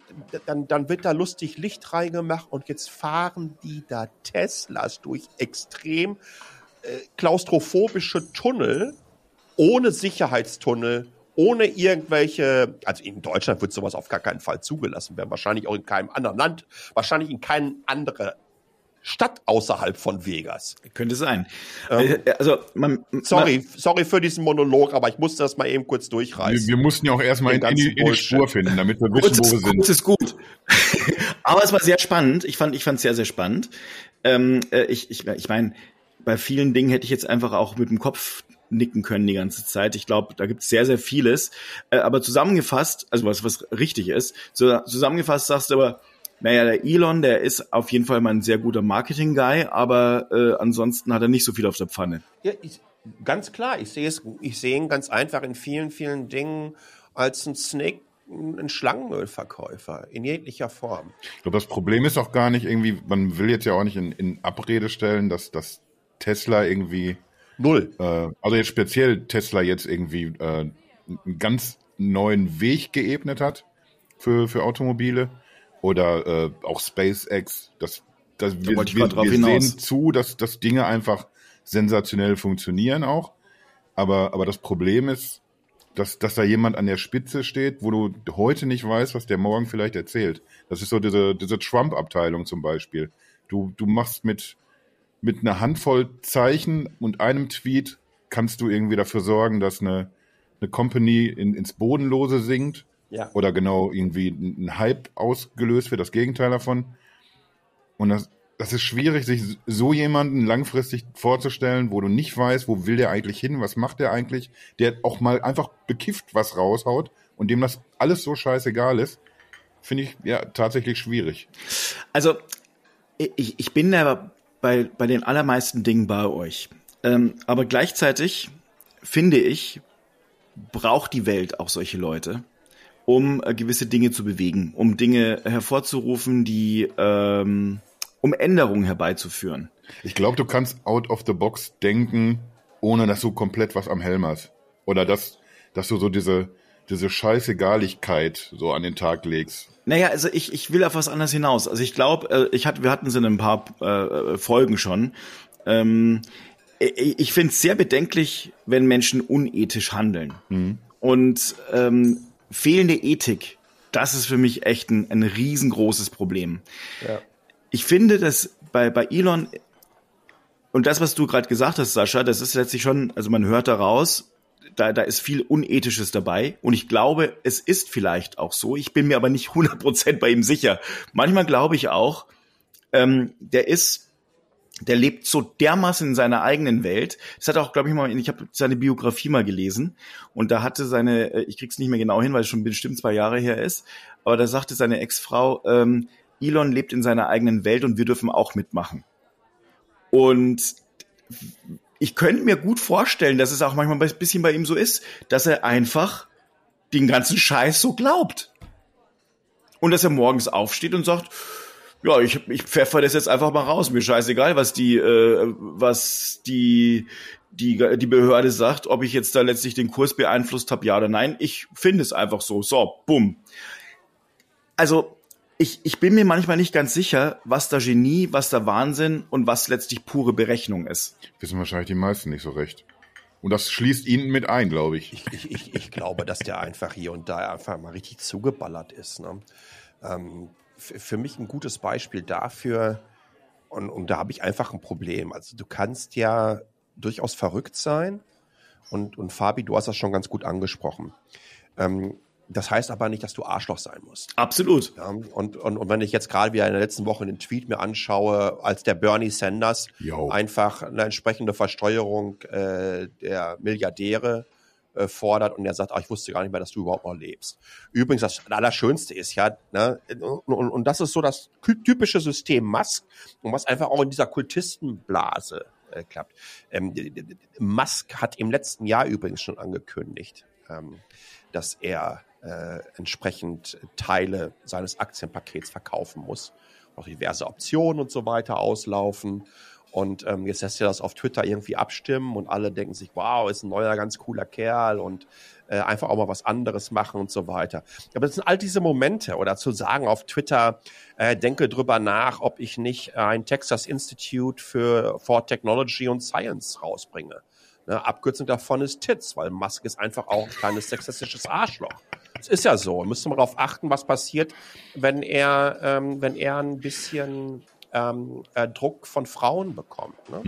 dann, dann wird da lustig Licht reingemacht und jetzt fahren die da Teslas durch extrem äh, klaustrophobische Tunnel ohne Sicherheitstunnel, ohne irgendwelche, also in Deutschland wird sowas auf gar keinen Fall zugelassen werden, wahrscheinlich auch in keinem anderen Land, wahrscheinlich in keinem anderen Stadt außerhalb von Vegas. Könnte sein. Äh, also, man, Sorry, sorry für diesen Monolog, aber ich musste das mal eben kurz Wir, durchreißen. wir mussten ja auch erstmal in, in, die, in die. Spur finden, damit wir wissen, wo wir sind. kurz ist gut. Aber es war sehr spannend. Ich fand, ich fand es sehr, sehr spannend. Ähm, äh, ich, ich, ich meine, bei vielen Dingen hätte ich jetzt einfach auch mit dem Kopf nicken können die ganze Zeit. Ich glaube, da gibt es sehr, sehr vieles. Äh, aber zusammengefasst, also was, was richtig ist, so, zusammengefasst sagst du aber, naja, der Elon, der ist auf jeden Fall mal ein sehr guter Marketing-Guy, aber äh, ansonsten hat er nicht so viel auf der Pfanne. Ja, ich, ganz klar, ich sehe es, ich sehe ihn ganz einfach in vielen, vielen Dingen als ein Snake, ein Schlangenölverkäufer in jeglicher Form. Ich glaube, das Problem ist auch gar nicht irgendwie, man will jetzt ja auch nicht in, in Abrede stellen, dass, dass Tesla irgendwie, Null. äh, also jetzt speziell Tesla jetzt irgendwie äh, einen ganz neuen Weg geebnet hat für, für Automobile oder äh, auch SpaceX. Das, das, wir ich wir, wir hinaus. sehen zu, dass, dass Dinge einfach sensationell funktionieren auch. Aber, aber das Problem ist, dass, dass da jemand an der Spitze steht, wo du heute nicht weißt, was der morgen vielleicht erzählt. Das ist so diese, diese Trump-Abteilung zum Beispiel. Du, du machst mit, mit einer Handvoll Zeichen und einem Tweet kannst du irgendwie dafür sorgen, dass eine, eine Company in, ins Bodenlose sinkt Ja. oder genau irgendwie ein Hype ausgelöst wird, das Gegenteil davon. Und das, das ist schwierig, sich so jemanden langfristig vorzustellen, wo du nicht weißt, wo will der eigentlich hin, was macht der eigentlich, der auch mal einfach bekifft was raushaut und dem das alles so scheißegal ist, finde ich ja tatsächlich schwierig. Also, ich, ich bin da bei, bei den allermeisten Dingen bei euch. Ähm, aber gleichzeitig finde ich, braucht die Welt auch solche Leute, um äh, gewisse Dinge zu bewegen, um Dinge hervorzurufen, die, ähm, um Änderungen herbeizuführen. Ich glaube, du kannst out of the box denken, ohne dass du komplett was am Helm hast. Oder dass, dass du so diese, diese Scheißegaligkeit so an den Tag legst. Naja, also ich, ich will auf was anderes hinaus. Also ich glaube, äh, ich hatte, wir hatten es in ein paar äh, Folgen schon. Ähm, ich finde es sehr bedenklich, wenn Menschen unethisch handeln. Und ähm, fehlende Ethik, das ist für mich echt ein, ein riesengroßes Problem. Ja. Ich finde, dass bei, bei Elon und das, was du gerade gesagt hast, Sascha, das ist letztlich schon, also man hört daraus, da, da ist viel Unethisches dabei. Und ich glaube, es ist vielleicht auch so. Ich bin mir aber nicht 100% bei ihm sicher. Manchmal glaube ich auch, ähm, der ist, der lebt so dermaßen in seiner eigenen Welt. Das hat auch, glaube ich mal, ich habe seine Biografie mal gelesen und da hatte seine, äh, ich krieg's nicht mehr genau hin, weil es schon bestimmt zwei Jahre her ist, aber da sagte seine Ex-Frau, ähm, Elon lebt in seiner eigenen Welt und wir dürfen auch mitmachen. Und ich könnte mir gut vorstellen, dass es auch manchmal ein bisschen bei ihm so ist, dass er einfach den ganzen Scheiß so glaubt. Und dass er morgens aufsteht und sagt, ja, ich, ich pfeffer das jetzt einfach mal raus. Mir scheißegal, was die, äh, was die, die, die Behörde sagt, ob ich jetzt da letztlich den Kurs beeinflusst habe, ja oder nein. Ich finde es einfach so. So, bumm. Also, ich, ich bin mir manchmal nicht ganz sicher, was da Genie, was da Wahnsinn und was letztlich pure Berechnung ist. Wissen wahrscheinlich die meisten nicht so recht. Und das schließt ihn mit ein, glaube ich. Ich, ich, ich, ich glaube, dass der einfach hier und da einfach mal richtig zugeballert ist. Ne? Ähm, für mich ein gutes Beispiel dafür, und, und da habe ich einfach ein Problem. Also du kannst ja durchaus verrückt sein. Und, und Fabi, du hast das schon ganz gut angesprochen. Ähm, das heißt aber nicht, dass du Arschloch sein musst. Absolut. Ja, und, und, und wenn ich jetzt gerade wieder in der letzten Woche den Tweet mir anschaue, als der Bernie Sanders Jo. einfach eine entsprechende Versteuerung äh, der Milliardäre äh, fordert und er sagt, ach, ich wusste gar nicht mehr, dass du überhaupt noch lebst. Übrigens, das Allerschönste ist ja, ne, und, und, und das ist so das typische System Musk und was einfach auch in dieser Kultistenblase äh, klappt. Ähm, Musk hat im letzten Jahr übrigens schon angekündigt, ähm, dass er äh, entsprechend Teile seines Aktienpakets verkaufen muss. Auch diverse Optionen und so weiter auslaufen. Und ähm, jetzt lässt er das auf Twitter irgendwie abstimmen und alle denken sich, wow, ist ein neuer, ganz cooler Kerl und äh, einfach auch mal was anderes machen und so weiter. Aber das sind all diese Momente oder zu sagen auf Twitter, äh, denke drüber nach, ob ich nicht ein Texas Institute für for Technology und Science rausbringe. Ne, Abkürzung davon ist TITS, weil Musk ist einfach auch ein kleines sexistisches Arschloch. Es ist ja so. Müssen wir darauf achten, was passiert, wenn er, ähm, wenn er ein bisschen ähm, äh, Druck von Frauen bekommt. Ne?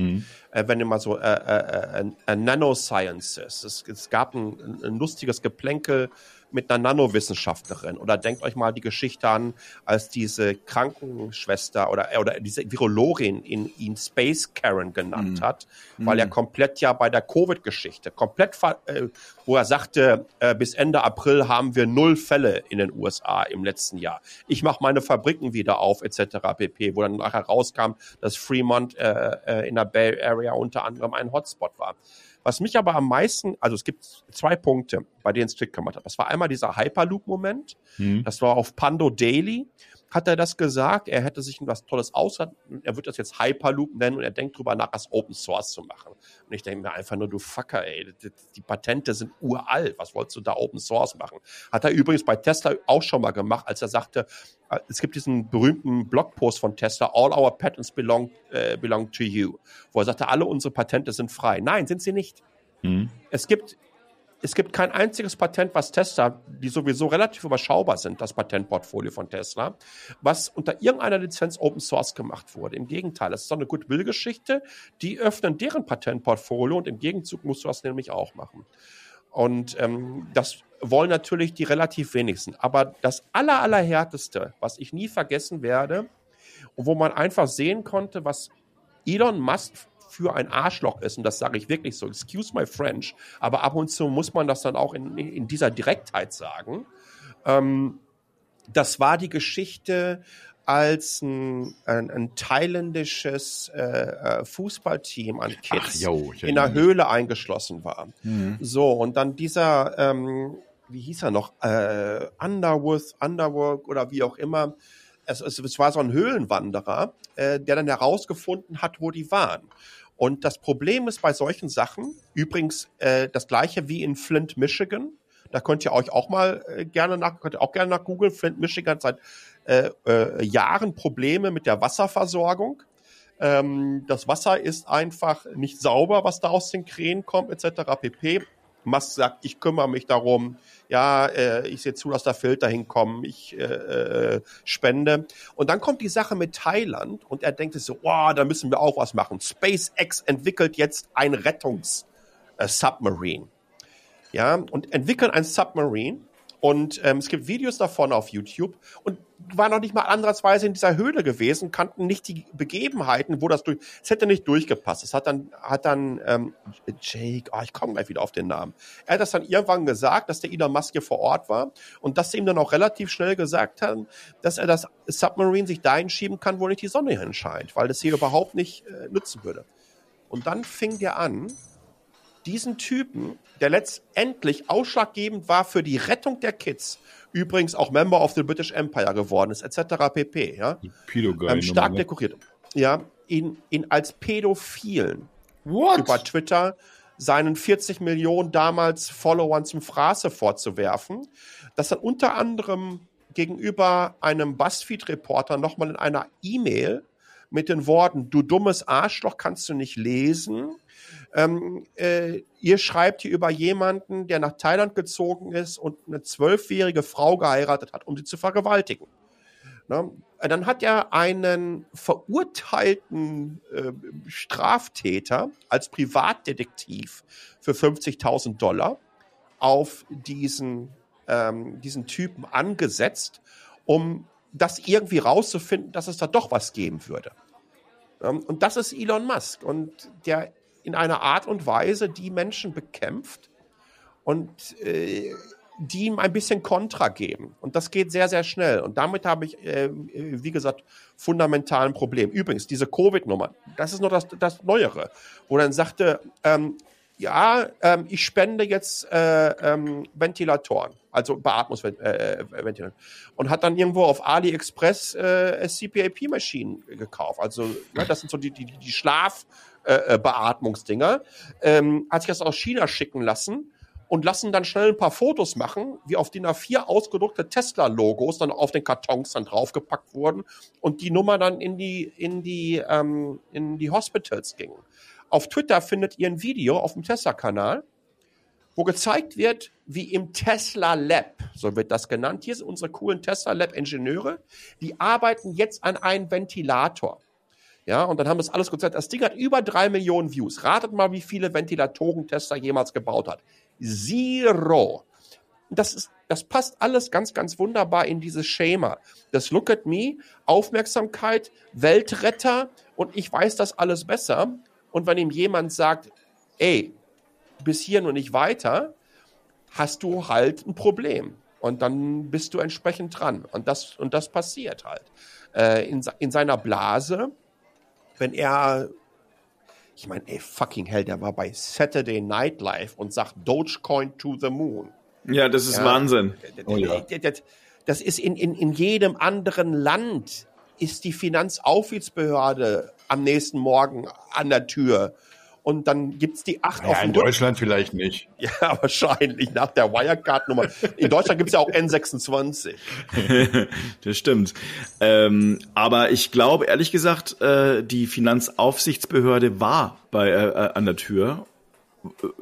Äh, wenn mal so äh, äh, äh, Nanosciences, es, es gab ein, ein lustiges Geplänkel mit einer Nanowissenschaftlerin oder denkt euch mal die Geschichte an, als diese Krankenschwester oder, oder diese Virologin in ihn Space Karen genannt hat, weil er komplett ja bei der Covid-Geschichte, komplett, äh, wo er sagte, äh, bis Ende April haben wir null Fälle in den USA im letzten Jahr. Ich mache meine Fabriken wieder auf, etc. pp., wo dann nachher rauskam, dass Fremont äh, äh, in der Bay Area unter anderem ein Hotspot war. Was mich aber am meisten, also es gibt zwei Punkte, bei denen es Klick gemacht hat. Das war einmal dieser Hyperloop-Moment. Das war auf Pando Daily. Hat er das gesagt? Er hätte sich was Tolles aus, er wird das jetzt Hyperloop nennen und er denkt drüber nach, das Open Source zu machen. Und ich denke mir einfach nur, du Fucker, ey, die, Patente sind uralt. Was wolltest du da Open Source machen? Hat er übrigens bei Tesla auch schon mal gemacht, als er sagte, äh, es gibt diesen berühmten Blogpost von Tesla, All our patents belong, äh, belong to you, wo er sagte, alle unsere Patente sind frei. Nein, sind sie nicht. Es gibt es gibt kein einziges Patent, was Tesla, die sowieso relativ überschaubar sind, das Patentportfolio von Tesla, was unter irgendeiner Lizenz Open Source gemacht wurde. Im Gegenteil, das ist doch eine Goodwill-Geschichte. Die öffnen deren Patentportfolio und im Gegenzug musst du das nämlich auch machen. Und ähm, das wollen natürlich die relativ wenigsten. Aber das aller, allerhärteste, was ich nie vergessen werde und wo man einfach sehen konnte, was Elon Musk für ein Arschloch ist, und das sage ich wirklich so, excuse my French, aber ab und zu muss man das dann auch in, in dieser Direktheit sagen. Ähm, das war die Geschichte, als ein, ein, ein thailändisches äh, äh, Fußballteam an Kids Ach, ich in mich. Höhle eingeschlossen war. So, und dann dieser, ähm, wie hieß er noch, äh, Underwood, Underwork oder wie auch immer, es, es, es war so ein Höhlenwanderer, äh, der dann herausgefunden hat, wo die waren. Und das Problem ist bei solchen Sachen, übrigens äh, das gleiche wie in Flint, Michigan, da könnt ihr euch auch mal äh, gerne nach, könnt ihr auch gerne nach googeln. Flint, Michigan hat seit äh, äh, Jahren Probleme mit der Wasserversorgung. Ähm, das Wasser ist einfach nicht sauber, was da aus den Krähen kommt, etc. pp. Musk sagt, ich kümmere mich darum. Ja, äh, ich sehe zu, dass da Filter hinkommen. Ich äh, äh, spende. Und dann kommt die Sache mit Thailand und er denkt so, wow, da müssen wir auch was machen. SpaceX entwickelt jetzt ein Rettungs-Submarine. Ja, und entwickeln ein Submarine. Und ähm, es gibt Videos davon auf YouTube und waren noch nicht mal ansatzweise in dieser Höhle gewesen, kannten nicht die Begebenheiten, wo das durch. Es hätte nicht durchgepasst. Es hat dann, hat dann ähm, Jake, oh, ich komme gleich wieder auf den Namen. Er hat das dann irgendwann gesagt, dass der Elon Musk hier vor Ort war und dass sie ihm dann auch relativ schnell gesagt haben, dass er das Submarine sich dahin schieben kann, wo nicht die Sonne hinscheint, weil das hier überhaupt nicht äh, nützen würde. Und dann fing der an, diesen Typen, der letztendlich ausschlaggebend war für die Rettung der Kids, übrigens auch Member of the British Empire geworden ist, etc. pp. Ja, ähm, stark dekoriert. Ja, ihn, ihn als Pädophilen What? über Twitter seinen 40 Millionen damals Followern zum Fraße vorzuwerfen, das dann unter anderem gegenüber einem BuzzFeed-Reporter nochmal in einer E-Mail mit den Worten, du dummes Arschloch kannst du nicht lesen. Ähm, äh, ihr schreibt hier über jemanden, der nach Thailand gezogen ist und eine zwölfjährige Frau geheiratet hat, um sie zu vergewaltigen. Ne? Dann hat er einen verurteilten äh, Straftäter als Privatdetektiv für 50.000 Dollar auf diesen, ähm, diesen Typen angesetzt, um das irgendwie rauszufinden, dass es da doch was geben würde. Ähm, und das ist Elon Musk und der in einer Art und Weise die Menschen bekämpft und äh, die ihm ein bisschen Kontra geben. Und das geht sehr, sehr schnell. Und damit habe ich, äh, wie gesagt, fundamentalen Problem. Übrigens, diese Covid-Nummer, das ist nur das, das Neuere, wo dann sagte, ähm, ja, ähm, ich spende jetzt äh, ähm, Ventilatoren, also Beatmungsventilatoren. Äh, und hat dann irgendwo auf AliExpress äh, CPAP-Maschinen gekauft. Also ne, das sind so die, die, die Schlafbeatmungsdinger. Äh, ähm, hat sich das aus China schicken lassen und lassen dann schnell ein paar Fotos machen, wie auf DIN A4 ausgedruckte Tesla-Logos dann auf den Kartons dann draufgepackt wurden und die Nummer dann in die, in die, ähm, in die Hospitals gingen. Auf Twitter findet ihr ein Video auf dem Tesla-Kanal, wo gezeigt wird, wie im Tesla Lab, so wird das genannt, hier sind unsere coolen Tesla Lab Ingenieure, die arbeiten jetzt an einem Ventilator. Ja, und dann haben wir das alles gezeigt. Das Ding hat über drei Millionen Views. Ratet mal, wie viele Ventilatoren Tesla jemals gebaut hat. Zero. Das ist, das passt alles ganz, ganz wunderbar in dieses Schema. Das Look at Me, Aufmerksamkeit, Weltretter und ich weiß das alles besser. Und wenn ihm jemand sagt, ey, bis hier und nicht weiter, hast du halt ein Problem. Und dann bist du entsprechend dran. Und das, und das passiert halt. Äh, in, in seiner Blase, wenn er ich meine, ey, fucking hell, der war bei Saturday Night Live und sagt Dogecoin to the moon. Ja, das ist ja. Wahnsinn. Oh, ja. Das ist in, in, in jedem anderen Land ist die Finanzaufsichtsbehörde am nächsten Morgen an der Tür und dann gibt's die acht ja, auf dem In Deutschland vielleicht nicht. Ja, wahrscheinlich nach der Wirecard-Nummer. In Deutschland gibt's ja auch N26. das stimmt. Ähm, aber ich glaube, ehrlich gesagt, äh, die Finanzaufsichtsbehörde war bei, äh, äh an der Tür.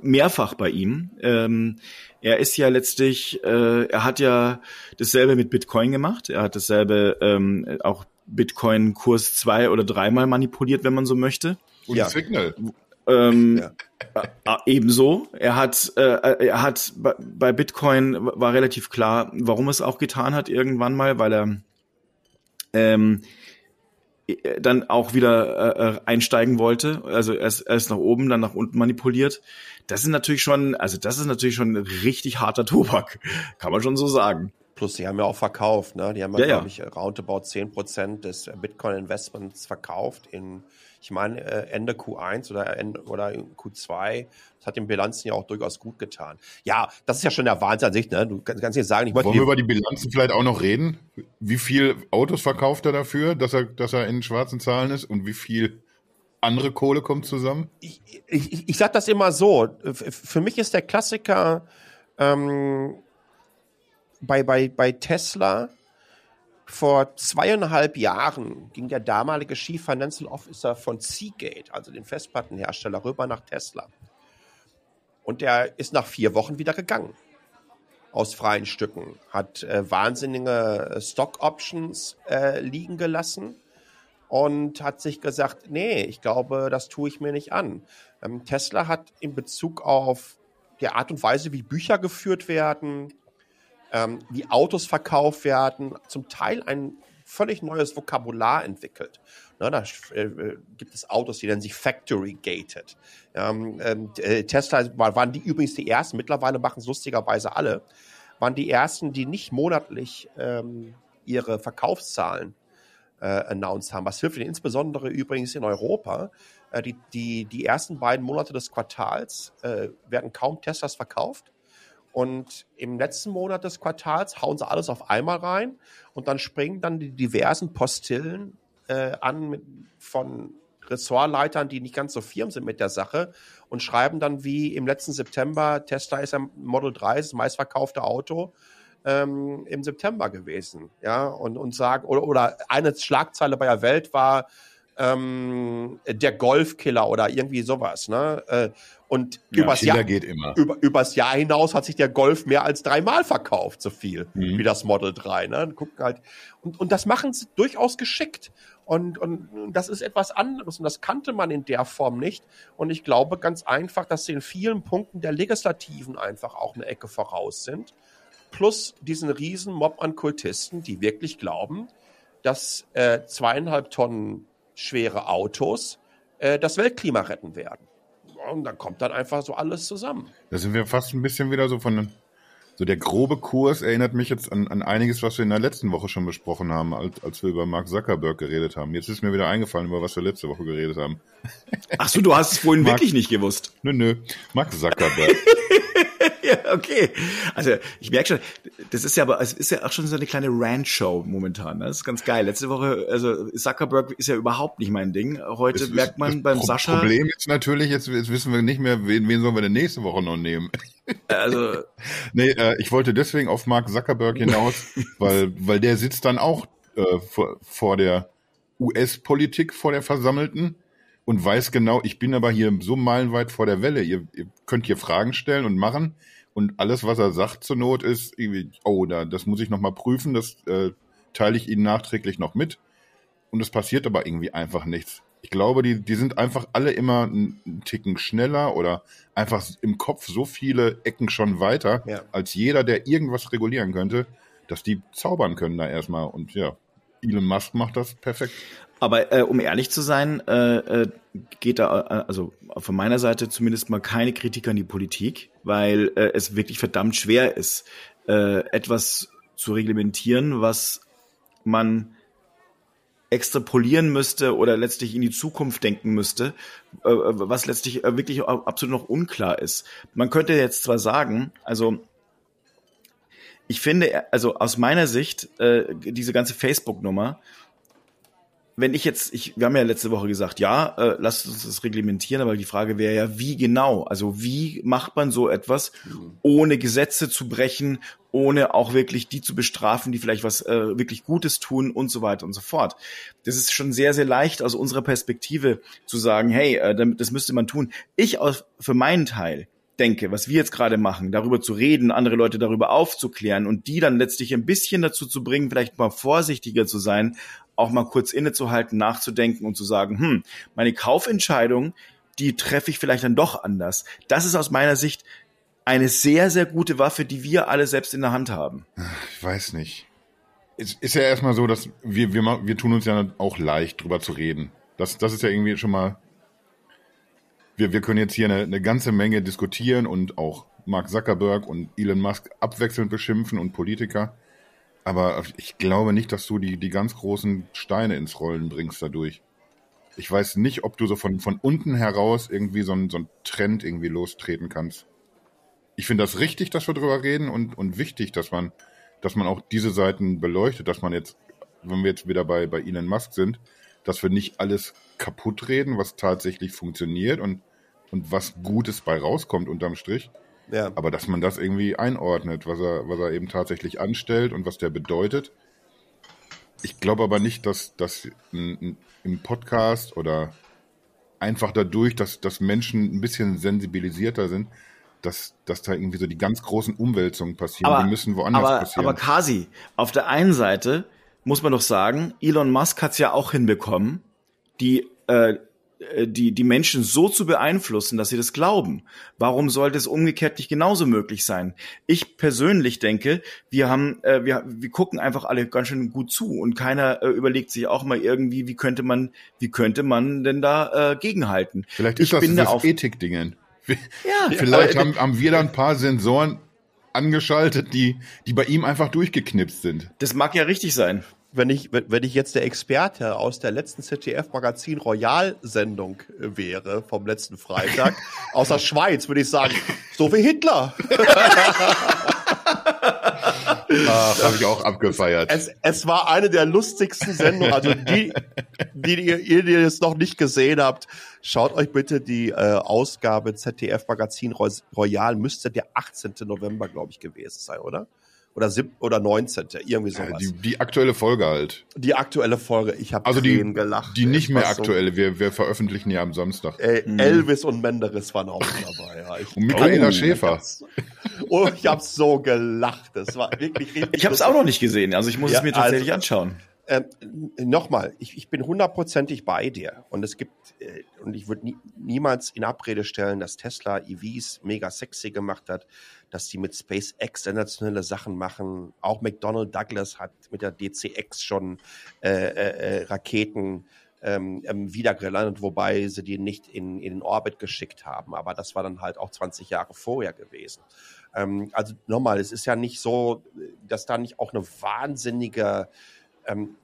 Mehrfach bei ihm. Ähm, er ist ja letztlich, äh, er hat ja dasselbe mit Bitcoin gemacht. Er hat dasselbe ähm, auch Bitcoin-Kurs zwei oder dreimal manipuliert, wenn man so möchte. Und ja. Signal. Ähm, ja. Äh, ebenso. Er hat, äh, er hat bei Bitcoin war relativ klar, warum es auch getan hat irgendwann mal, weil er ähm, dann auch wieder äh, äh, einsteigen wollte. Also erst, erst nach oben, dann nach unten manipuliert. Das ist natürlich schon, also das ist natürlich schon richtig harter Tobak, kann man schon so sagen. Plus, die haben ja auch verkauft, ne? Die haben ja, ja glaube ich, roundabout 10% des Bitcoin-Investments verkauft in ich meine, äh, Ende Q1 oder, Ende, oder Q2, das hat den Bilanzen ja auch durchaus gut getan. Ja, das ist ja schon der Wahnsinn an sich, ne? Du kannst, kannst nicht sagen, ich Wollen wir über die Bilanzen vielleicht auch noch reden? Wie viel Autos verkauft er dafür, dass er, dass er in schwarzen Zahlen ist und wie viel andere Kohle kommt zusammen? Ich, ich, ich sag das immer so. Für mich ist der Klassiker ähm, bei, bei, bei Tesla vor zweieinhalb Jahren ging der damalige Chief Financial Officer von Seagate, also den Festplattenhersteller, rüber nach Tesla. Und der ist nach vier Wochen wieder gegangen. Aus freien Stücken. Hat äh, wahnsinnige Stock Options äh, liegen gelassen und hat sich gesagt, nee, ich glaube, das tue ich mir nicht an. Ähm, Tesla hat in Bezug auf die Art und Weise, wie Bücher geführt werden, ähm, wie Autos verkauft werden, zum Teil ein völlig neues Vokabular entwickelt. Na, da äh, gibt es Autos, die nennen sich Factory Gated. Ähm, äh, Tesla waren die übrigens die ersten, mittlerweile machen es lustigerweise alle, waren die ersten, die nicht monatlich ähm, ihre Verkaufszahlen äh, announced haben. Was hilft ihnen insbesondere übrigens in Europa? Äh, die, die, die ersten beiden Monate des Quartals äh, werden kaum Teslas verkauft und im letzten Monat des Quartals hauen sie alles auf einmal rein und dann springen dann die diversen Postillen äh, an mit, von Ressortleitern, die nicht ganz so firm sind mit der Sache und schreiben dann wie im letzten September, Tesla ist ein Model 3, das meistverkaufte Auto ähm, im September gewesen. Ja, und, und sagen, oder, oder eine Schlagzeile bei der Welt war, ähm, der Golfkiller oder irgendwie sowas. Ne? Äh, und Ja, übers, Jahr, geht immer. über, übers Jahr hinaus hat sich der Golf mehr als dreimal verkauft, so viel Mhm. wie das Model 3. Ne? Und, gucken halt, und, und das machen sie durchaus geschickt. Und, und das ist etwas anderes und das kannte man in der Form nicht. Und ich glaube ganz einfach, dass sie in vielen Punkten der Legislativen einfach auch eine Ecke voraus sind. Plus diesen riesen Mob an Kultisten, die wirklich glauben, dass äh, zweieinhalb Tonnen schwere Autos äh, das Weltklima retten werden. Und dann kommt dann einfach so alles zusammen. Da sind wir fast ein bisschen wieder so von, so der grobe Kurs erinnert mich jetzt an, an einiges, was wir in der letzten Woche schon besprochen haben, als, als wir über Mark Zuckerberg geredet haben. Jetzt ist mir wieder eingefallen, über was wir letzte Woche geredet haben. Ach so, du hast es vorhin Marc- wirklich nicht gewusst. Nö, nö, Mark Zuckerberg. Okay. Also ich merke schon, das ist ja aber, es ist ja auch schon so eine kleine Rant-Show momentan. Ne? Das ist ganz geil. Letzte Woche, also Zuckerberg ist ja überhaupt nicht mein Ding. Heute Das ist- merkt man das beim Pro Sascha, Problem ist natürlich, jetzt, jetzt wissen wir nicht mehr, wen, wen sollen wir denn nächste Woche noch nehmen. also Nee, äh, ich wollte deswegen auf Mark Zuckerberg hinaus, weil, weil der sitzt dann auch äh, vor, vor der US-Politik, vor der Versammelten und weiß genau, ich bin aber hier so meilenweit vor der Welle. Ihr, ihr könnt hier Fragen stellen und machen und alles, was er sagt zur Not ist, irgendwie, oh, da, das muss ich noch mal prüfen, das äh, teile ich Ihnen nachträglich noch mit. Und es passiert aber irgendwie einfach nichts. Ich glaube, die, die sind einfach alle immer einen Ticken schneller oder einfach im Kopf so viele Ecken schon weiter Ja. als jeder, der irgendwas regulieren könnte, dass die zaubern können da erstmal. Und ja, Elon Musk macht das perfekt. Aber äh, um ehrlich zu sein, äh, äh, geht da äh, also von meiner Seite zumindest mal keine Kritik an die Politik, weil äh, es wirklich verdammt schwer ist, äh, etwas zu reglementieren, was man extrapolieren müsste oder letztlich in die Zukunft denken müsste, äh, was letztlich äh, wirklich absolut noch unklar ist. Man könnte jetzt zwar sagen, also ich finde, also aus meiner Sicht, äh, diese ganze Facebook-Nummer, wenn ich jetzt, ich, wir haben ja letzte Woche gesagt, ja, äh, lasst uns das reglementieren, aber die Frage wäre ja, wie genau? Also wie macht man so etwas, ohne Gesetze zu brechen, ohne auch wirklich die zu bestrafen, die vielleicht was äh, wirklich Gutes tun und so weiter und so fort. Das ist schon sehr, sehr leicht aus unserer Perspektive zu sagen, hey, äh, das müsste man tun. Ich aus, für meinen Teil denke, was wir jetzt gerade machen, darüber zu reden, andere Leute darüber aufzuklären und die dann letztlich ein bisschen dazu zu bringen, vielleicht mal vorsichtiger zu sein, auch mal kurz innezuhalten, nachzudenken und zu sagen, hm, meine Kaufentscheidung, die treffe ich vielleicht dann doch anders. Das ist aus meiner Sicht eine sehr, sehr gute Waffe, die wir alle selbst in der Hand haben. Ich weiß nicht. Es ist ja erstmal so, dass wir, wir, wir tun uns ja auch leicht, drüber zu reden. Das, das ist ja irgendwie schon mal. Wir, wir können jetzt hier eine, eine ganze Menge diskutieren und auch Mark Zuckerberg und Elon Musk abwechselnd beschimpfen und Politiker. Aber ich glaube nicht, dass du die, die ganz großen Steine ins Rollen bringst dadurch. Ich weiß nicht, ob du so von, von unten heraus irgendwie so einen, so einen Trend irgendwie lostreten kannst. Ich finde das richtig, dass wir drüber reden und, und wichtig, dass man, dass man auch diese Seiten beleuchtet, dass man jetzt, wenn wir jetzt wieder bei, bei Elon Musk sind, dass wir nicht alles kaputt reden, was tatsächlich funktioniert und, und was Gutes bei rauskommt unterm Strich. Ja. Aber dass man das irgendwie einordnet, was er, was er eben tatsächlich anstellt und was der bedeutet. Ich glaube aber nicht, dass das im Podcast oder einfach dadurch, dass, dass Menschen ein bisschen sensibilisierter sind, dass, dass da irgendwie so die ganz großen Umwälzungen passieren. die müssen woanders aber, passieren. Aber Kasi, auf der einen Seite muss man doch sagen, Elon Musk hat es ja auch hinbekommen, die, äh, die, die Menschen so zu beeinflussen, dass sie das glauben. Warum sollte es umgekehrt nicht genauso möglich sein? Ich persönlich denke, wir haben, äh, wir, wir gucken einfach alle ganz schön gut zu und keiner äh, überlegt sich auch mal irgendwie, wie könnte man, wie könnte man denn da äh, gegenhalten? Vielleicht ist ich das bin da das auf, Ethikdingen. ja, Vielleicht aber- haben, haben wir da ein paar Sensoren angeschaltet, die, die bei ihm einfach durchgeknipst sind. das mag ja richtig sein. Wenn ich, wenn ich jetzt der Experte aus der letzten ZDF-Magazin Royal-Sendung wäre, vom letzten Freitag, aus der Schweiz, würde ich sagen, so wie Hitler. Ach, habe ich auch abgefeiert. Es, es war eine der lustigsten Sendungen. Also die, die ihr, ihr, die es noch nicht gesehen habt, schaut euch bitte die äh, Ausgabe ZDF Magazin Roy- Royal, müsste der 18. November, glaube ich, gewesen sein, oder? Oder sieb oder 19. Irgendwie sowas. Ja, die, die aktuelle Folge halt. Die aktuelle Folge. Ich habe Also die, gelacht. die nicht mehr war so- aktuelle. Wir, wir veröffentlichen ja am Samstag. Äh, Elvis und Menderes waren auch dabei. Ja. Ich, Und Michaela Oh, Schäfer. Oh, ich habe so gelacht. Das war wirklich richtig. Ich habe es auch noch nicht gesehen, also ich muss Ja, es mir tatsächlich also- anschauen. Ähm, Nochmal, ich, ich bin hundertprozentig bei dir. Und es gibt, äh, und ich würde nie, niemals in Abrede stellen, dass Tesla EVs mega sexy gemacht hat, dass die mit SpaceX sensationelle Sachen machen. Auch McDonnell Douglas hat mit der DCX schon äh, äh, äh, Raketen ähm, ähm, wieder gelandet, wobei sie die nicht in, in den Orbit geschickt haben. Aber das war dann halt auch 20 Jahre vorher gewesen. Ähm, also nochmal, es ist ja nicht so, dass da nicht auch eine wahnsinnige ähm,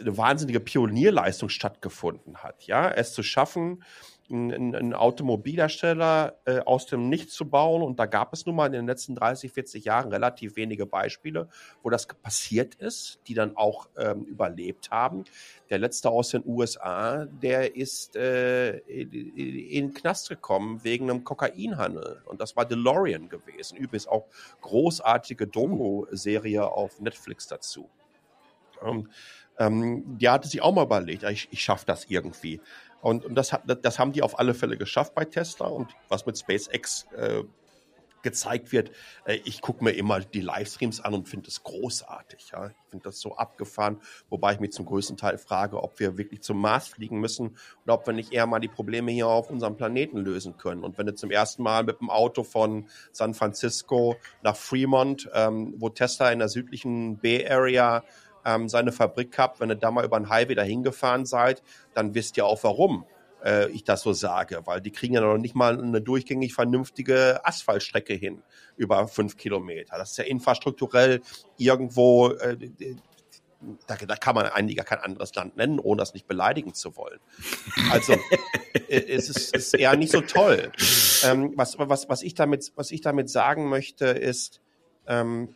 eine wahnsinnige Pionierleistung stattgefunden hat. Ja, es zu schaffen, einen, einen Automobilhersteller äh, aus dem Nichts zu bauen. Und da gab es nun mal in den letzten 30, 40 Jahren relativ wenige Beispiele, wo das passiert ist, die dann auch ähm, überlebt haben. Der letzte aus den USA, der ist äh, in, den Knast gekommen wegen einem Kokainhandel. Und das war DeLorean gewesen. Übrigens auch großartige Doku-Serie auf Netflix dazu. Ähm, ähm, der hatte sich auch mal überlegt, ich, ich schaffe das irgendwie. Und, und das, das haben die auf alle Fälle geschafft bei Tesla. Und was mit SpaceX äh, gezeigt wird, äh, ich gucke mir immer die Livestreams an und finde es großartig. Ja? Ich finde das so abgefahren, wobei ich mich zum größten Teil frage, ob wir wirklich zum Mars fliegen müssen oder ob wir nicht eher mal die Probleme hier auf unserem Planeten lösen können. Und wenn du zum ersten Mal mit dem Auto von San Francisco nach Fremont, ähm, wo Tesla in der südlichen Bay Area ähm, seine Fabrik habt, wenn ihr da mal über den Highway dahin gefahren seid, dann wisst ihr auch warum äh, ich das so sage, weil die kriegen ja noch nicht mal eine durchgängig vernünftige Asphaltstrecke hin über fünf Kilometer. Das ist ja infrastrukturell irgendwo, äh, da, da kann man gar kein anderes Land nennen, ohne das nicht beleidigen zu wollen. Also äh, es, ist, ist eher nicht so toll. Ähm, was, was, was, ich damit, was ich damit sagen möchte, ist, ähm,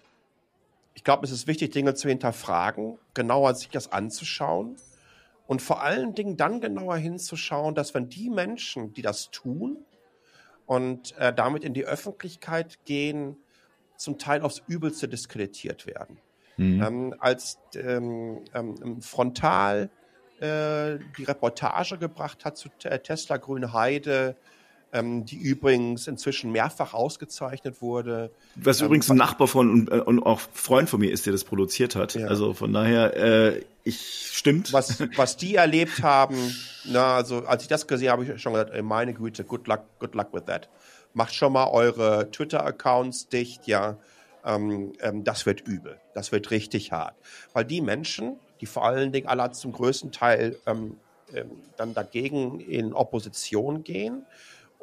ich glaube, es ist wichtig, Dinge zu hinterfragen, genauer sich das anzuschauen und vor allen Dingen dann genauer hinzuschauen, dass wenn die Menschen, die das tun und äh, damit in die Öffentlichkeit gehen, zum Teil aufs Übelste diskreditiert werden. Mhm. Ähm, als ähm, ähm, Frontal äh, die Reportage gebracht hat zu Te- Tesla Grüne Heide, die übrigens inzwischen mehrfach ausgezeichnet wurde. Was Ähm, übrigens ein Nachbar von und, äh, und auch Freund von mir ist, der das produziert hat. Ja. Also von daher, äh, ich stimmt. was, was die erlebt haben, na, also als ich das gesehen habe, habe ich schon gesagt, ey, meine Güte, good luck, good luck with that. Macht schon mal eure Twitter-Accounts dicht, ja. Ähm, ähm, das wird übel. Das wird richtig hart. Weil die Menschen, die vor allen Dingen alle zum größten Teil ähm, ähm, dann dagegen in Opposition gehen